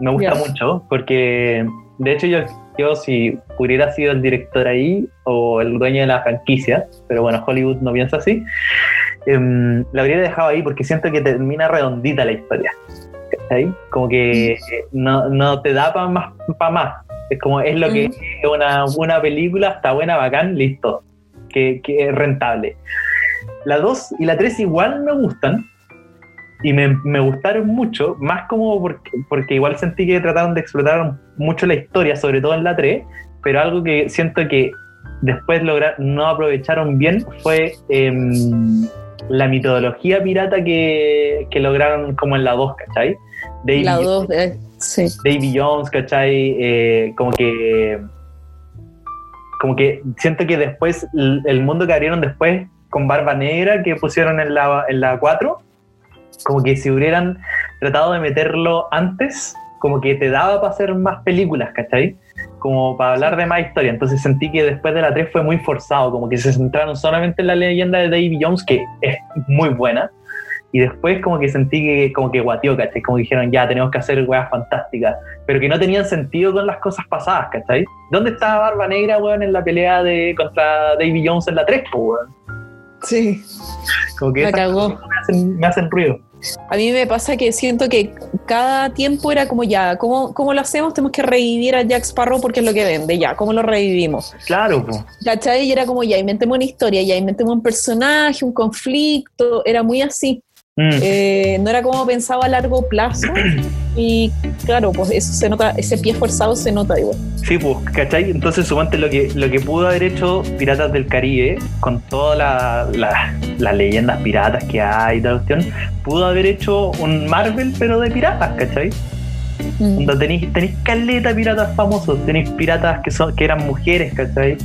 me gusta mucho, porque de hecho yo, yo si hubiera sido el director ahí o el dueño de la franquicia, pero bueno, Hollywood no piensa así, em, la habría dejado ahí porque siento que termina redondita la historia. ¿cachai? Como que eh, no, no te da para más, pa más. Es como es lo que Mm. es una, una película, está buena, bacán, listo. Que, que es rentable. La 2 y la 3 igual me gustan. Y me, me gustaron mucho, más como porque, porque igual sentí que trataron de explotar mucho la historia, sobre todo en la 3, pero algo que siento que después lograr, no aprovecharon bien fue em, la mitología pirata que, que lograron como en la 2, ¿cachai? Davy, La 2, sí. Davy Jones, ¿cachai? Eh, como que como que siento que después el el mundo que abrieron después con Barba Negra que pusieron en la, en la 4 como que si hubieran tratado de meterlo antes, como que te daba para hacer más películas, ¿cachai? Como para hablar de más historia. Entonces sentí que después de la 3 fue muy forzado, como que se centraron solamente en la leyenda de Davy Jones, que es muy buena. Y después como que sentí que como que guateó, ¿cachai? Como dijeron, ya, tenemos que hacer weas fantásticas. Pero que no tenían sentido con las cosas pasadas, ¿cachai? ¿Dónde estaba Barba Negra, weón, en la pelea de contra Davy Jones en la 3, po, weón? Sí. Como que esas cagó. me hacen, me hacen ruido. A mí me pasa que siento que cada tiempo era como ya, ¿cómo, cómo lo hacemos? Tenemos que revivir a Jack Sparrow porque es lo que vende, ya, ¿cómo lo revivimos? Claro, po. ¿Cachai? Y era como ya, inventemos una historia, ya, inventemos un personaje, un conflicto, era muy así. Mm. Eh, no era como pensaba a largo plazo [CLEARS THROAT] y claro, pues eso se nota, ese pie forzado se nota igual. Sí, pues, ¿cachai? Entonces, suponte lo que, lo que pudo haber hecho Piratas del Caribe, con todas la- la- las leyendas piratas que hay y tal cuestión, pudo haber hecho un Marvel, pero de piratas, ¿cachai? Mm. Tenéis, tenéis caleta piratas famosos, tenéis piratas que son que eran mujeres, ¿cachai?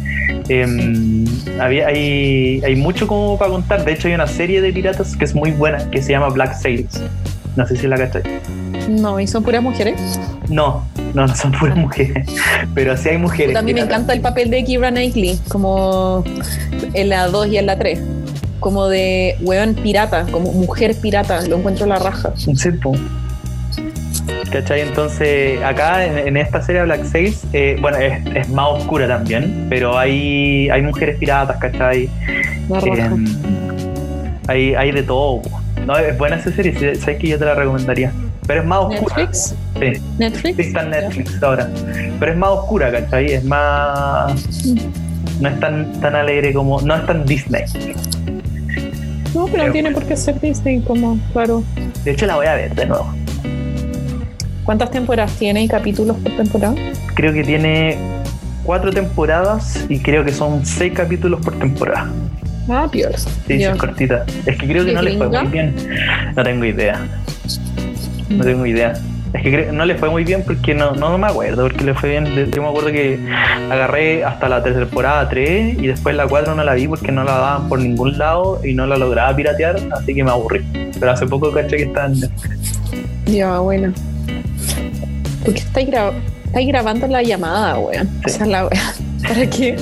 Em, había, hay, hay mucho como para contar. De hecho, hay una serie de piratas que es muy buena, que se llama Black Sails. No sé si la cachai. No, y son puras mujeres. No, no, no son puras mujeres. Pero sí hay mujeres. También me encanta el papel de Kira Knightley, como en la 2 y en la 3. Como de weón pirata, como mujer pirata, lo encuentro la raja. Sí, po. ¿Cachai? Entonces, acá en, en esta serie Black Sails, eh, bueno, es, es más oscura también, pero hay, hay mujeres piratas, ¿cachai? Em, hay, hay de todo. No, es buena esa serie, sabes que yo te la recomendaría. Pero es más oscura. Netflix. Sí, Netflix. sí está en Netflix ahora. Pero es más oscura, ¿cachai? Es más. No es tan, tan alegre como. No es tan Disney. No, pero no tiene por qué ser Disney, como, claro. De hecho, la voy a ver de nuevo. ¿Cuántas temporadas tiene y capítulos por temporada? Creo que tiene cuatro temporadas y creo que son seis capítulos por temporada. Ah, peor. Sí, sí, es cortita. Es que creo que ¿Y no le fue muy bien. No tengo idea. No tengo idea. Es que creo- no le fue muy bien porque no, no, me acuerdo porque le fue bien. Yo me acuerdo que agarré hasta la temporada 3 y después la 4 no la vi porque no la daban por ningún lado y no la lograba piratear, así que me aburrí. Pero hace poco caché que está en. Ya, bueno. ¿Por qué estáis, gra- estáis grabando la llamada, weón? Sí. Esa es la weón. [LAUGHS] ¿Para qué?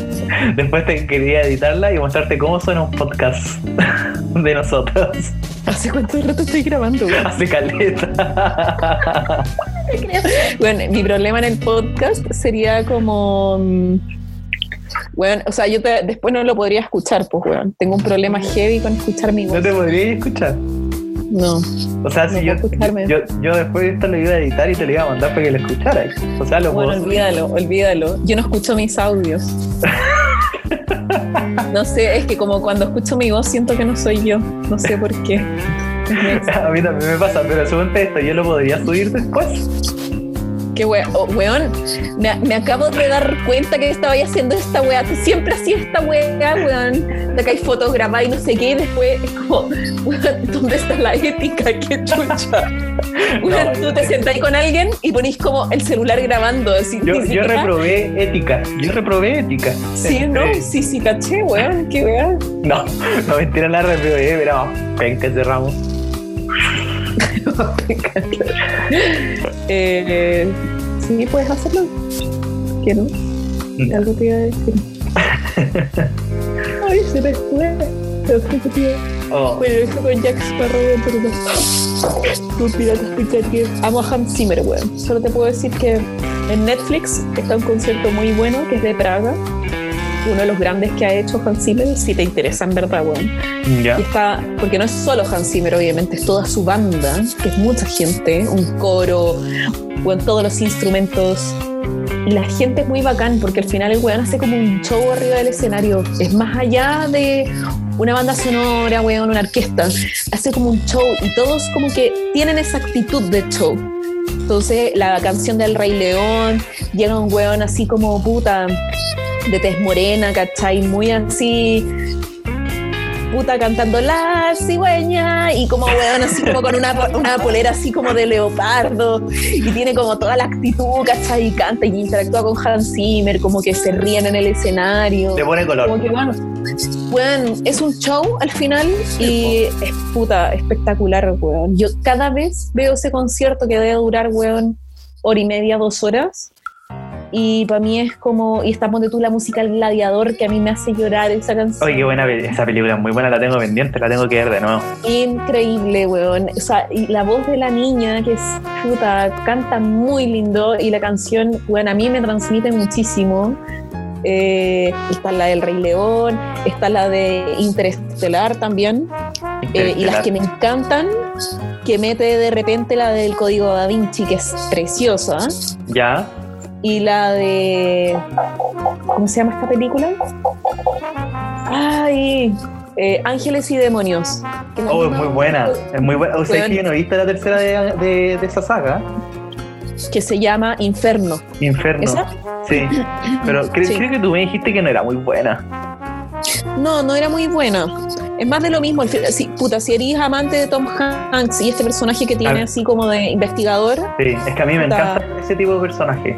Después te quería editarla y mostrarte cómo suena un podcast [LAUGHS] de nosotros. ¿Hace cuánto rato estoy grabando, weón? Hace caleta. [LAUGHS] Bueno, mi problema en el podcast sería como. mm, Weón, o sea, yo te- después no lo podría escuchar, pues, weón. Tengo un problema heavy con escuchar mi voz. No te podría escuchar. No. O sea, si yo, yo, yo después de esto lo iba a editar y te lo iba a mandar para que lo escucharas. O sea, lo Bueno, puedo. olvídalo, olvídalo. Yo no escucho mis audios. [LAUGHS] No sé, es que como cuando escucho mi voz siento que no soy yo. No sé por qué. [LAUGHS] A mí también me pasa, pero según esto, yo lo podría subir después. Qué wea- oh, weón, me, me acabo de dar cuenta que estaba haciendo esta wea. Tú siempre hacías esta wea, weón. De que hay fotos grabadas y no sé qué. Y después es como, weón, ¿dónde está la ética? Qué chucha. [LAUGHS] Weón, tú te sentás con alguien y ponís como el celular grabando. Así, Yo, reprobé ética. Yo reprobé ética. Sí, no, sí, sí, caché, weón. Qué wea. No, no mentira, la reprobé, pero penca cerramos. [LAUGHS] eh, sí, puedes hacerlo. ¿Qué no? Algo te iba a decir. [LAUGHS] Ay, se me fue. Se me fue. Oh, Bueno, eso con Jack Sparrow, pero pirata explicaría. Amo a Hans Zimmer, weón. Solo te puedo decir que en Netflix está un concierto muy bueno que es de Praga. Uno de los grandes que ha hecho Hans Zimmer, si te interesa en verdad, weón. ya. Y está, porque no es solo Hans Zimmer, obviamente, es toda su banda, que es mucha gente, un coro, con todos los instrumentos. Y la gente es muy bacán, porque al final el weón hace como un show arriba del escenario. Es más allá de una banda sonora, weón, una orquesta. Hace como un show y todos como que tienen esa actitud de show. Entonces, la canción del Rey León, llega un weón así como puta, de tez morena, ¿cachai? Muy así, puta cantando la cigüeña y como weón así como con una, una polera así como de leopardo y tiene como toda la actitud, ¿cachai? Y canta y interactúa con Hans Zimmer, como que se ríen en el escenario. Le pone color. Como que, bueno, Bueno, es un show al final y es puta espectacular, weón. Yo cada vez veo ese concierto que debe durar, weón, hora y media, dos horas. Y para mí es como, y estamos de tú la música El Gladiador, que a mí me hace llorar esa canción. Oye, qué buena esa película, muy buena, la tengo pendiente, la tengo que ver de nuevo. Increíble, weón. O sea, y la voz de la niña, que es puta, canta muy lindo y la canción, weón, a mí me transmite muchísimo. Eh, está la del Rey León, está la de Interestelar también. Eh, y las que me encantan, que mete de repente la del Código Da Vinci, que es preciosa. Ya, Y la de. ¿Cómo se llama esta película? Ay, eh, Ángeles y Demonios. Oh, es muy buena, es muy buena. O sea, que yo no he visto la tercera de, de, de esa saga, Que se llama Inferno. Inferno. ¿Esa? Sí, pero Sí. creo que tú me dijiste que no era muy buena. No, no era muy buena. Es más de lo mismo. Si, puta, si eres amante de Tom Hanks y este personaje que tiene Ah. así como de investigador, Sí, es que a mí me Puta. encanta ese tipo de personaje.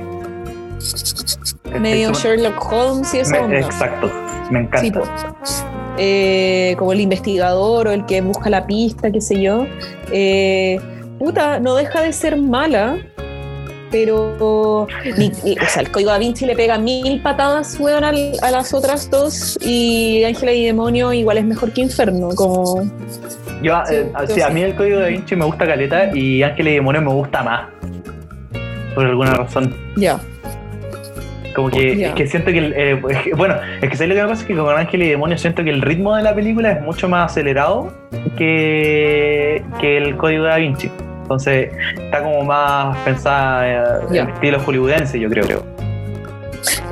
Medio Sherlock Holmes y me- onda. Exacto, me encanta. Sí, po. Eh, como el investigador o el que busca la pista, qué sé yo. Eh, puta, no deja de ser mala, pero. ni- ni- o sea, el código da Vinci le pega mil patadas, weón, al- a las otras dos. Y Ángela y Demonio igual es mejor que Inferno. Como. Yo, Sí, eh, yo sí, a mí el código da Vinci me gusta caleta y Ángel y Demonio me gusta más. Por alguna razón. Ya. Como que, es que siento que, el, eh, bueno, es que ¿sabes lo que me pasa? Es que con Ángel y Demonio siento que el ritmo de la película es mucho más acelerado que, que el código da Vinci. Entonces, está como más pensada eh, en estilo hollywoodense, yo creo. creo.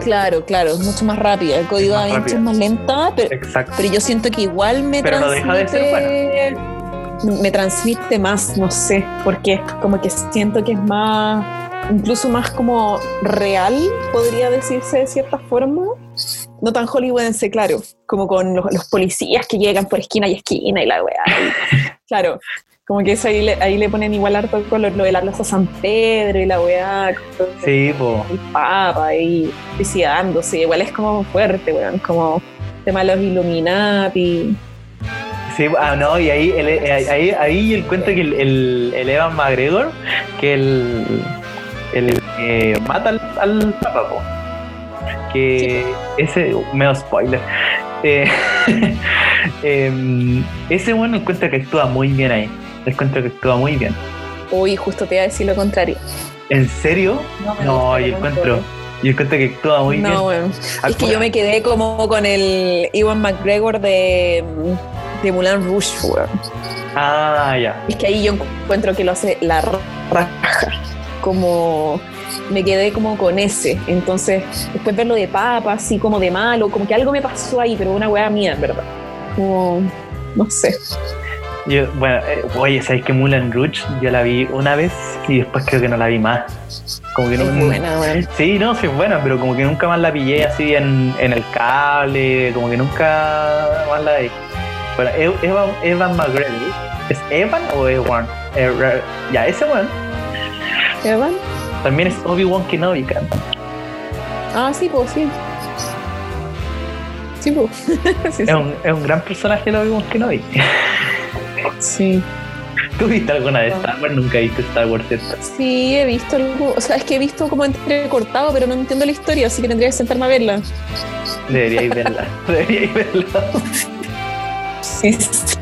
Claro, claro, es mucho más rápida. El código da Vinci es más lenta, pero, Exacto. pero yo siento que igual me Pero no transmite. deja de ser Me transmite más, no sé, porque como que siento que es más, incluso más como real, podría decirse de cierta forma. No tan hollywoodense, claro, como con los, los policías que llegan por esquina y esquina y la weá. [LAUGHS] claro, como que eso ahí le, ahí le ponen igual harto color, lo de la Plaza San Pedro y la weá. Sí, po. El Papa ahí suicidándose, igual es como fuerte, weón, como tema de los Illuminati. Sí, ah, no, y ahí, el, eh, ahí, ahí el cuento que el, el, el Evan McGregor, que el, el que mata al, al po. que ese, medio spoiler, Eh, [LAUGHS] em, ese bueno encuentra que actúa muy bien ahí, encuentro que actúa muy bien. Uy, justo te iba a decir lo contrario. ¿En serio? No, gusta yo encuentro, yo encuentro que actúa muy no, bien. bueno. Es que yo me quedé como con el Iwan McGregor de, de Moulin Rouge, weón. Ah, ya. Es que ahí yo encuentro que lo hace la raja. Como me quedé como con ese. Entonces, después verlo de papa, así como de malo, como que algo me pasó ahí, pero una weá mía, en verdad. Como, no sé. Yo, bueno, eh, oye, ¿sabes que Mulan Rouge? Yo la vi una vez y después creo que no la vi más. Como que no, Es buena, weón. Sí, no, sí es buena, pero como que nunca más la pillé así en, en el cable, como que nunca más la vi. Bueno, E- Evan, Evan McGregor, ¿es Evan o Ewan? Eh, ya, ese one ¿Evan? también es Obi-Wan Kenobi, cara. Ah, sí, pues sí. Sí, pues. [LAUGHS] sí, Es sí. un, es un gran personaje el Obi-Wan Kenobi. sí. ¿Tú viste alguna de Star Wars? Nunca viste Star Wars, ¿cierto? Sí, he visto algo. O sea, es que he visto como entrecortado, pero no entiendo la historia, así que tendría que sentarme a verla. Deberíais verla, [LAUGHS] deberíais verla. Sí,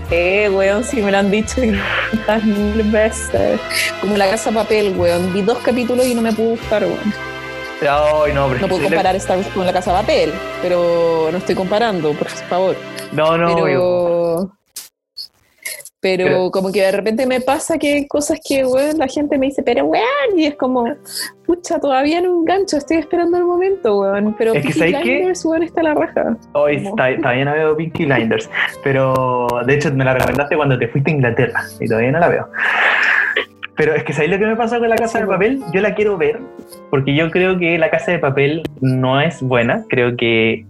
sí, weón, sí me lo han dicho [LAUGHS] tantas mil veces. Como la casa papel, weón. Vi dos capítulos y no me pudo gustar, weón. No, No puedo comparar Star Wars con la casa papel, pero no estoy comparando, por favor. No, no, pero, pero Pero- como que de repente me pasa que hay cosas que, weón, la gente me dice, pero weón, y es como, pucha, todavía no engancho, estoy esperando el momento, weón. Pero Es que, ¿sabes qué? Blinders, weón, está la raja. Hoy está, todavía no veo Pinky Blinders, pero de hecho me la recomendaste cuando te fuiste a Inglaterra y todavía no la veo. Pero es que ¿sabéis lo que me pasa con la Casa de Papel? Yo la quiero ver porque yo creo que la Casa de Papel no es buena, creo que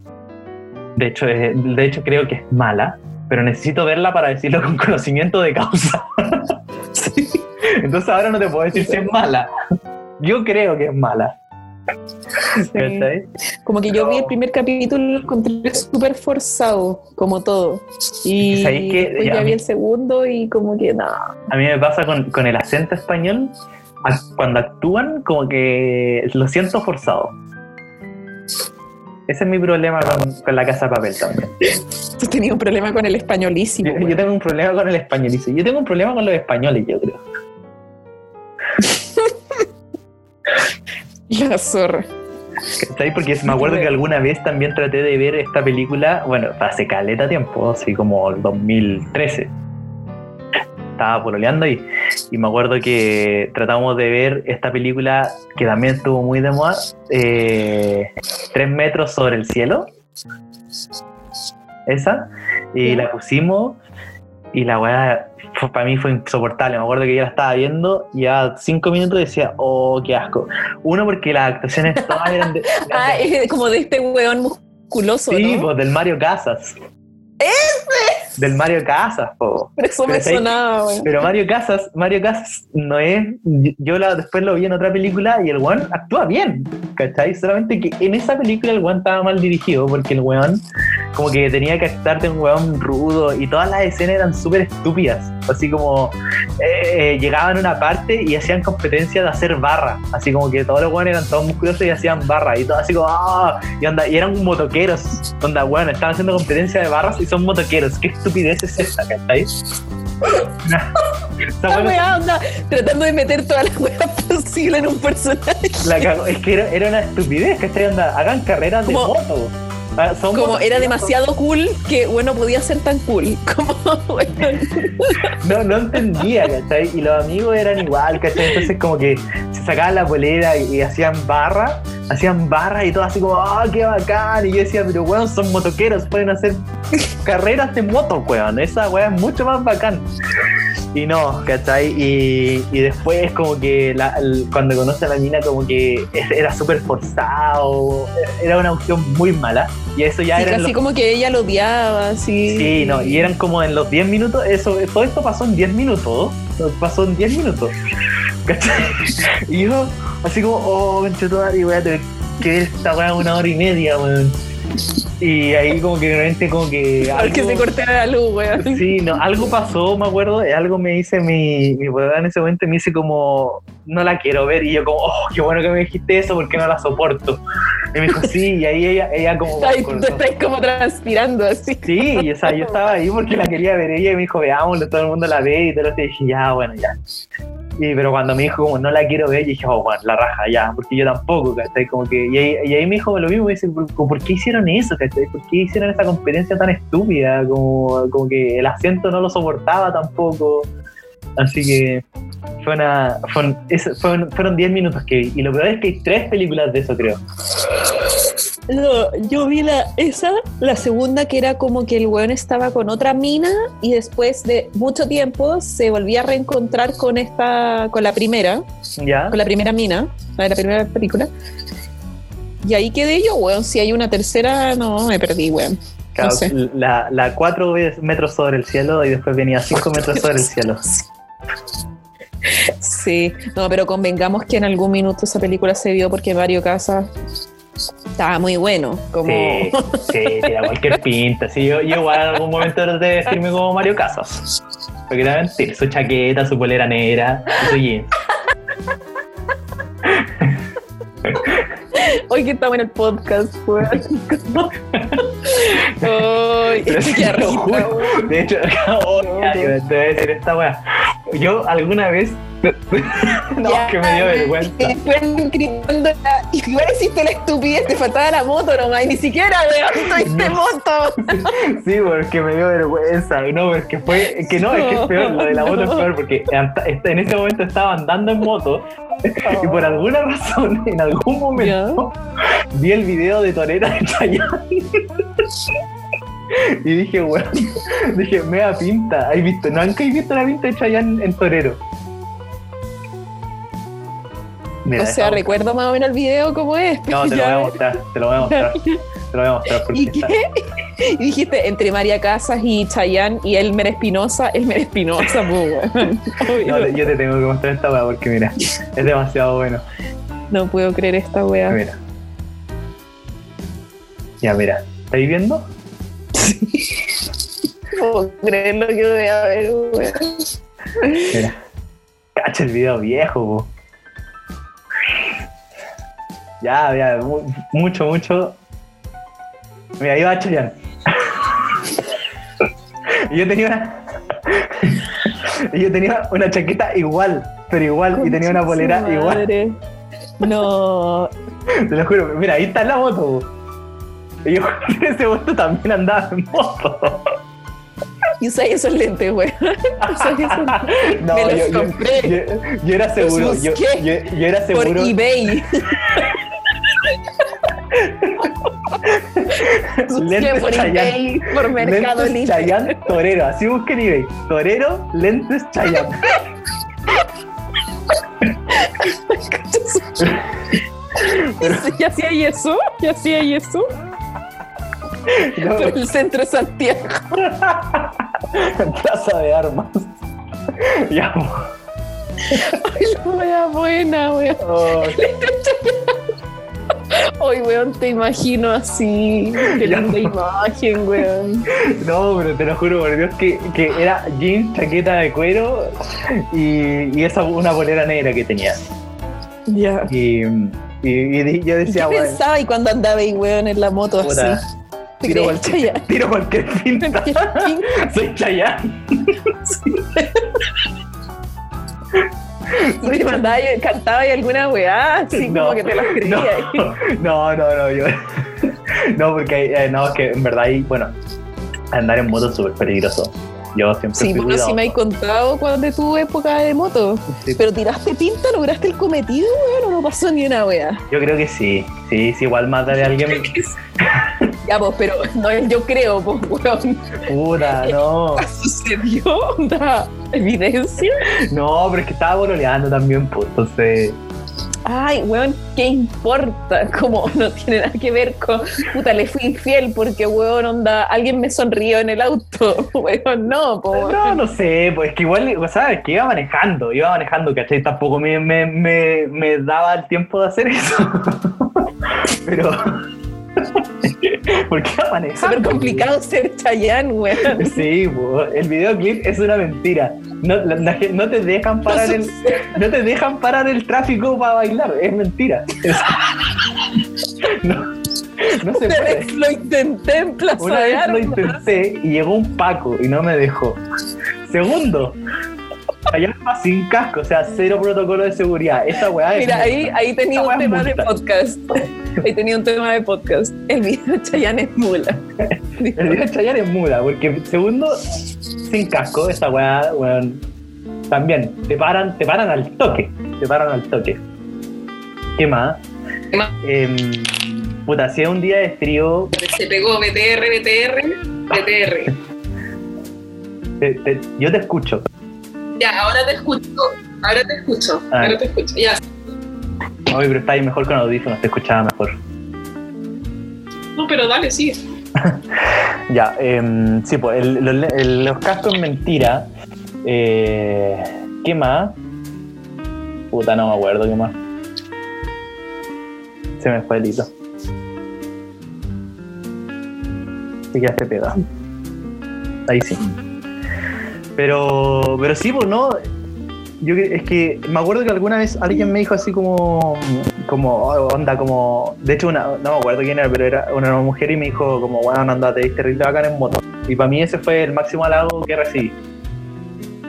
de hecho, de hecho creo que es mala, pero necesito verla para decirlo con [LAUGHS] conocimiento de causa. [LAUGHS] Sí. Entonces ahora no te puedo decir si es mala. Yo creo que es mala. ¿Cachai? Como que yo vi el primer capítulo lo encontré súper forzado, como todo. Y ¿Sabéis qué? después Ya, ya vi mí- el segundo y como que nada. A mí me pasa con, con el acento español, cuando actúan, como que lo siento forzado. Ese es mi problema con, con la casa de papel también. Tú tenías un problema con el españolísimo. Yo, tengo un problema con el españolizo. Yo tengo un problema con los españoles, yo creo. [LAUGHS] La zorra. ¿Cachai? Porque me acuerdo que alguna vez también traté de ver esta película, bueno, hace caleta tiempo, así como el 2013. Estaba pololeando y, y me acuerdo que tratamos de ver esta película que también estuvo muy de moda, eh, Tres metros sobre el cielo. Esa. Y la pusimos y la weá para mí fue insoportable. Me acuerdo que yo la estaba viendo y a cinco minutos decía, oh, qué asco. Uno, porque las actuaciones todas eran de, [LAUGHS] Ah, [LAUGHS] como de este weón musculoso, Sí, ¿no? pues del Mario Casas. Del Mario Casas, po. Eso me Pero, sonaba, güey. Pero Mario Casas, Mario Casas no es. Yo la, después lo vi en otra película y el weón actúa bien, ¿cachai? Solamente que en esa película el weón estaba mal dirigido porque el weón, como que tenía que actuar de un weón rudo y todas las escenas eran súper estúpidas. Así como eh, llegaban a una parte y hacían competencia de hacer barra. Así como que todos los weones eran todos musculosos y hacían barra y todo así como. ¡ah! Y, onda, y eran motoqueros. Onda, weón, estaban haciendo competencia de barras y son motoqueros. ¿Qué estupidez es esta, cachai? Esa Esta weá- weá onda tratando de meter todas las weas posibles en un personaje. La cagó. Es que era, era una estupidez, ¿cachai? Onda, hagan carreras de Como- moto. Ah, son Como motos- era demasiado cool que, bueno, podía ser tan cool. [LAUGHS] Como, bueno, No, no entendía, ¿cachai? Y los amigos eran igual, ¿cachai? Entonces como que se sacaban la polera y, y hacían barra, hacían barra y todo así como, ¡ah, qué bacán! Y yo decía, pero weón, son motoqueros, pueden hacer [LAUGHS] carreras de moto, weón. Esa weón es mucho más bacán. Y no, ¿cachai? Y, y después como que la- el- cuando conoce a la mina como que era súper forzado, era una opción muy mala. Y eso ya sí, era casi los- como que ella lo odiaba, así. Sí, no, y eran como en los 10 minutos, eso, todo esto pasó en 10 minutos, pasó en 10 minutos. ¿Cachai? [LAUGHS] Y yo, así como, oh, conchetumare, voy a tener que ver esta weá una hora y media, weón. Y ahí como que de repente como que Porque se cortara la luz, weón. Sí, no, algo pasó, me acuerdo, algo me dice mi, mi en ese momento, me dice como, no la quiero ver, y yo como, oh, qué bueno que me dijiste eso porque no la soporto. Y me dijo, sí, y ahí ella, ella como... [LAUGHS] Ay, tú estás como transpirando así. Sí, y, o sea, yo estaba ahí porque la quería ver ella y me dijo, veámoslo, todo el mundo la ve y todo lo que dije, ya, bueno, ya. Y, pero cuando me dijo como no la quiero ver, yo dije, oh, bueno, la raja, ya, porque yo tampoco, ¿cachai? Como que, y ahí, y ahí me dijo lo mismo, me dice, ¿por, qué hicieron eso, ¿cachai? ¿Por qué hicieron esa competencia tan estúpida? Como, como que el asiento no lo soportaba tampoco. Así que fue una, fue un- eso- fueron, fueron 10 minutos que vi. Y lo peor es que hay tres películas de eso, creo. No, yo vi la, esa, la segunda que era como que el weón estaba con otra mina y después de mucho tiempo se volvía a reencontrar con esta, con la primera, ¿Ya? con la primera mina, la de la primera película. Y ahí quedé yo, weón. Si hay una tercera, no, me perdí, weón. Claro, No sé. la, la 4 metros sobre el cielo y después venía 5 [LAUGHS] metros sobre el cielo. Sí, no, pero convengamos que en algún minuto esa película se vio porque Mario Casas estaba muy bueno. Como... Sí, sí, tira cualquier [LAUGHS] pinta. Sí, yo, yo igual en algún momento traté de vestirme como Mario Casas. Porque era mentir, su chaqueta, su polera negra, su jeans. [LAUGHS] Hoy que estamos en el podcast, weón. [LAUGHS] Ay, qué te. De hecho, oh, ya, yo te voy a decir esta weá. Yo alguna vez. No, Ya, que me dio [LAUGHS] vergüenza. Y después gritando, la- igual hiciste la estupidez, te faltaba la moto nomás, y ni siquiera, weón, tuviste No. moto. [LAUGHS] Sí, porque me dio vergüenza. No, porque fue. Que no, es que es peor. Lo de la moto es peor porque en ese momento estaba andando en moto y por alguna razón, [LAUGHS] en algún momento, vi el video de Torera de Chayanne. Y dije, weón, dije, mea pinta. ¿Has visto? ¿No han visto la pinta de Chayanne en Torero? Mira, O sea, recuerdo más o menos el video como es. No, te lo voy a mostrar, te lo voy a mostrar. Te lo voy a mostrar [LAUGHS] ¿Y qué? Y dijiste, entre María Casas y Chayanne y Elmer Espinosa, Elmer Espinosa, pues. [LAUGHS] No, yo te tengo que mostrar esta weá porque mira, es demasiado bueno. No puedo creer esta weá. Mira. Ya, mira, ¿estáis viendo? [LAUGHS] No puedo creer lo que voy a ver, weón. Mira. Cacha el video viejo, po. Ya, ya, mu- mucho, mucho. Mira, ahí va Chayanne. y [LAUGHS] yo tenía una. y [LAUGHS] yo tenía una chaqueta igual, pero igual, y tenía una polera su igual. madre. No, Te lo juro, mira, ahí está la moto. Y yo [LAUGHS] en ese momento también andaba en moto. y usas esos lentes, lentes. No, Me los yo, compré. yo- yo era seguro, yo, era por seguro. eBay. [LAUGHS] Lentes por Chayanne. eBay, por Mercado lentes Libre. Chayanne Torero, así busquen eBay. Torero, lentes Chayanne. ¿Y hacía y eso? ¿Y hacía y eso? No, Por el centro de Santiago. [LAUGHS] Plaza de armas. Ya. Ay, la wea buena, weón. Oh, Ay, weón, te imagino así. Qué linda imagen, weón. no, pero te lo juro por Dios que, que era jeans, chaqueta de cuero y, y esa una bolera negra que tenía. Ya. Y, y, yo ¿Qué decía, bueno, pensaba y cuando andaba ahí, weón, en la moto puta, así? ¿Te tiro cualquier, tiro cualquier pinta. [LAUGHS] [LAUGHS] Soy Chayanne. [LAUGHS] Y te mandaba, y cantaba y alguna weá, así No, como que te las creía. [LAUGHS] No, no, no, yo. [LAUGHS] No, porque eh, no, es que en verdad ahí, bueno, andar en moto es súper peligroso. Yo siempre Sí, bueno, sí cuidadoso. me has contado cuando de tu época de moto. Sí, Pero tiraste tinta, lograste el cometido, weón, o no pasó ni una weá. Yo creo que sí. Sí, sí, igual mataré a alguien. Ya, pues, pero no es yo creo, pues, weón. Puta, no. ¿Sucedió? ¿Da [LAUGHS] evidencia? No, pero es que estaba bololeando también, pues. Entonces. Ay, weón, ¿qué importa? Como no tiene nada que ver con, puta, le fui infiel porque, weón, onda, alguien me sonrió en el auto. [LAUGHS] Weón, no, po. No, no sé, pues es que igual, o sea, es que iba manejando, iba manejando, ¿cachai? Tampoco me, me, me, me daba el tiempo de hacer eso. [LAUGHS] Pero. [LAUGHS] ¿Por qué manejando? Súper complicado ser Chayanne, weón. Sí, po, el videoclip es una mentira. No, la- la gen- no te dejan parar el, no te dejan parar el tráfico para bailar, es mentira. Es- [LAUGHS] no, no se Una puede. vez lo intenté en Plaza Una vez lo intenté y llegó un Paco y no me dejó. Segundo, allá va sin casco, o sea, cero protocolo de seguridad. Esa weá es. Mira, ahí, ahí tenía un tema de podcast. Ahí tenía un tema de podcast. El video de Chayanne es mula. [LAUGHS] El video de Chayanne es muda, porque segundo, sin casco, esa weá, weón, también, te paran, te paran al toque, te paran al toque. ¿Qué más? ¿Qué más? Em, puta, si es un día de frío, Se pegó BTR, BTR, BTR. [LAUGHS] te- te- yo te escucho. Ya, ahora te escucho. Ahora te escucho. Ah. Ahora te escucho. Ya. Oye, pero está ahí mejor con audífonos, te escuchaba mejor. No, pero dale, sí. [LAUGHS] Ya, em, sí, pues el- los, el- los cascos mentira. Eh, ¿Qué más? Puta, no me acuerdo qué más. Se me fue el hilo. Se pega. Ahí sí. Pero, pero sí, pues no. Yo es que me acuerdo que alguna vez alguien me dijo así como, como onda, como, de hecho una, no me acuerdo quién era, pero era una mujer y me dijo como, bueno, anda, te diste terrible bacán en moto. Y para mí ese fue el máximo halago que recibí.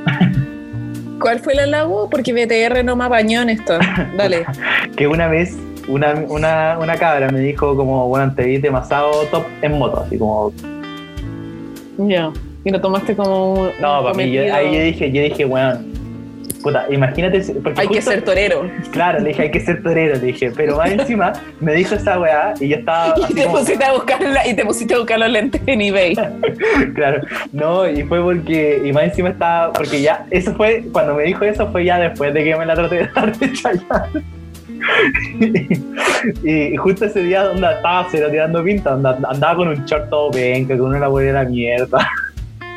[LAUGHS] ¿Cuál fue el halago? Porque BTR no me apañó en esto. Dale. [LAUGHS] Que una vez una, una, una cabra me dijo como, bueno, te vi demasiado top en moto, así como, Ya. Y lo tomaste como un. no, para mí, yo- ahí yo dije, yo dije, bueno, puta, imagínate, porque Hay que ser torero. Claro, le dije, hay que ser torero, le dije, pero más encima me dijo esa weá y yo estaba [LAUGHS] Y te como- pusiste a buscar la- y te pusiste a buscar los lentes en eBay. [LAUGHS] Claro, no, y fue porque, y más encima estaba, porque ya, eso fue, cuando me dijo eso fue ya después de que me la traté de dar de Chayanne. [LAUGHS] y, y justo ese día donde estaba cero tirando pinta, onda- andaba con un short todo penca, con una bolera mierda.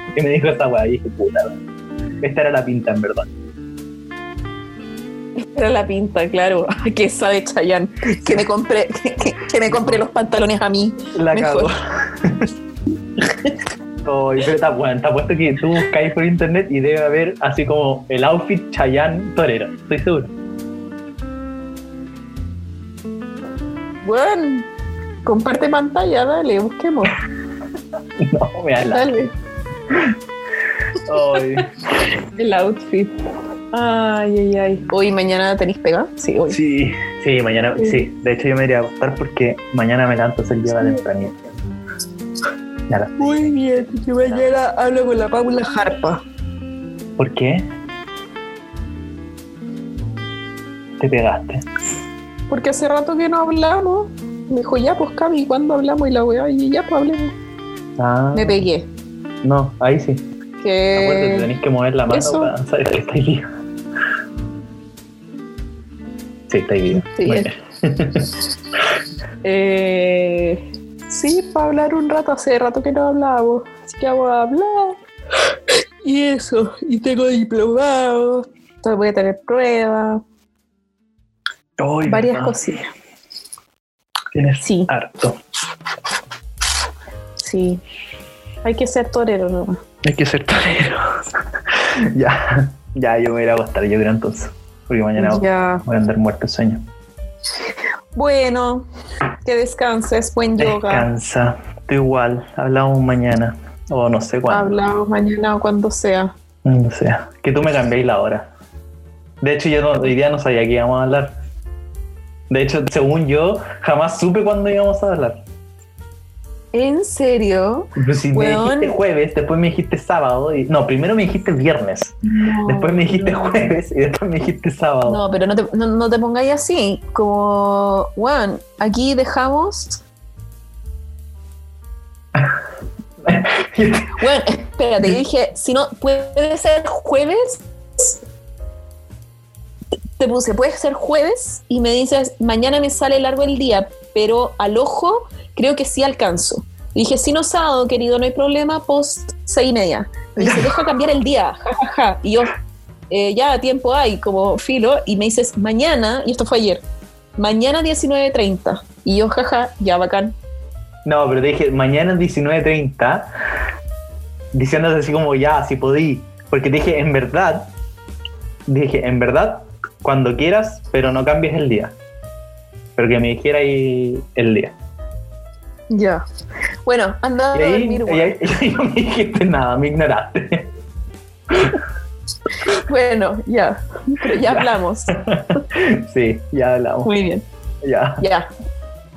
[LAUGHS] y me dijo esa weá, y dije, puta, esta era la pinta en verdad. Era la pinta, claro. [LAUGHS] Que sabe Chayanne. Que me compre, que, [LAUGHS] que- que me compre los pantalones a mí. La cago. Oh, pero está bueno, está puesto que tú buscáis por internet y debe haber así como el outfit Chayanne torero, estoy seguro. Bueno, comparte pantalla, dale, busquemos. No, me da. Dale. Ay, El outfit. Ay, ay, ay. Hoy mañana tenéis pega. Sí, hoy. sí, sí, mañana, Sí. sí. De hecho, yo me iría a acostar porque mañana me levanto a hacer yoga tempranito. Ya la- Muy bien. Yo mañana hablo con la Paula Jarpa. ¿Por qué? Te pegaste. Porque hace rato que no hablamos. Me dijo, ya, pues Cami, ¿cuándo hablamos? Y la weá, y ya, pues hablemos. Ah, Me pegué. No, ahí sí. Acuérdate, Que. tenéis que mover la mano eso. para saber que estáis vivo. Sí, estáis vivo. Sí, Muy es- bien. Eh, sí, para hablar un rato. Hace rato que no hablábamos. Así que vamos a hablar. Y eso. Y tengo diplomado. Entonces voy a tener pruebas. Varias verdad. cosillas. Tienes Sí. harto. Sí. Hay que ser torero nomás. Hay que ser torero. [LAUGHS] ya, ya, yo me voy a ir a acostar, yo creo entonces. Porque mañana Ya. voy a andar muerto de sueño. Bueno, que descanses. Buen yoga. Descansa. Tú igual. Hablamos mañana. O no sé cuándo. Hablamos mañana o cuando sea. No sé. Que tú me cambiéis la hora. De hecho, yo no, hoy día no sabía que íbamos a hablar. De hecho, según yo, jamás supe cuándo íbamos a hablar. ¿En serio? Pero si Weón. me dijiste jueves, después me dijiste sábado. Y, no, primero me dijiste viernes. No, Después me dijiste no. jueves y después me dijiste sábado. No, pero no te, no, no te pongáis así. Como, bueno, aquí dejamos. [LAUGHS] Bueno, espérate, yo dije, si no, puede ser jueves. Te puse, puede ser jueves y me dices, mañana me sale largo el día, pero al ojo creo que sí alcanzo. Y dije, si no sábado, querido, no hay problema, post seis y media. Me dice, deja cambiar el día, jajaja. Y yo, eh, ya tiempo hay, como filo, y me dices, mañana, y esto fue ayer, mañana 19.30. Y yo, jaja, ya bacán. No, pero te dije, mañana es 19.30, diciéndote así como, ya, si podí. Porque te dije, en verdad, dije, en verdad, cuando quieras, pero no cambies el día. Pero que me dijera ahí el día. Ya. Bueno, anda a Y ahí, dormir, y weón. ahí- [LAUGHS] y ahí no me dijiste nada, me ignoraste. [LAUGHS] Bueno, ya. Pero ya hablamos. [LAUGHS] sí, ya hablamos. Muy bien. Ya, Ya.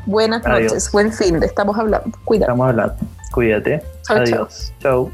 Buenas Adiós. noches. Buen fin de. Estamos hablando. Cuídate. estamos hablando. Cuídate. Adiós. Chau.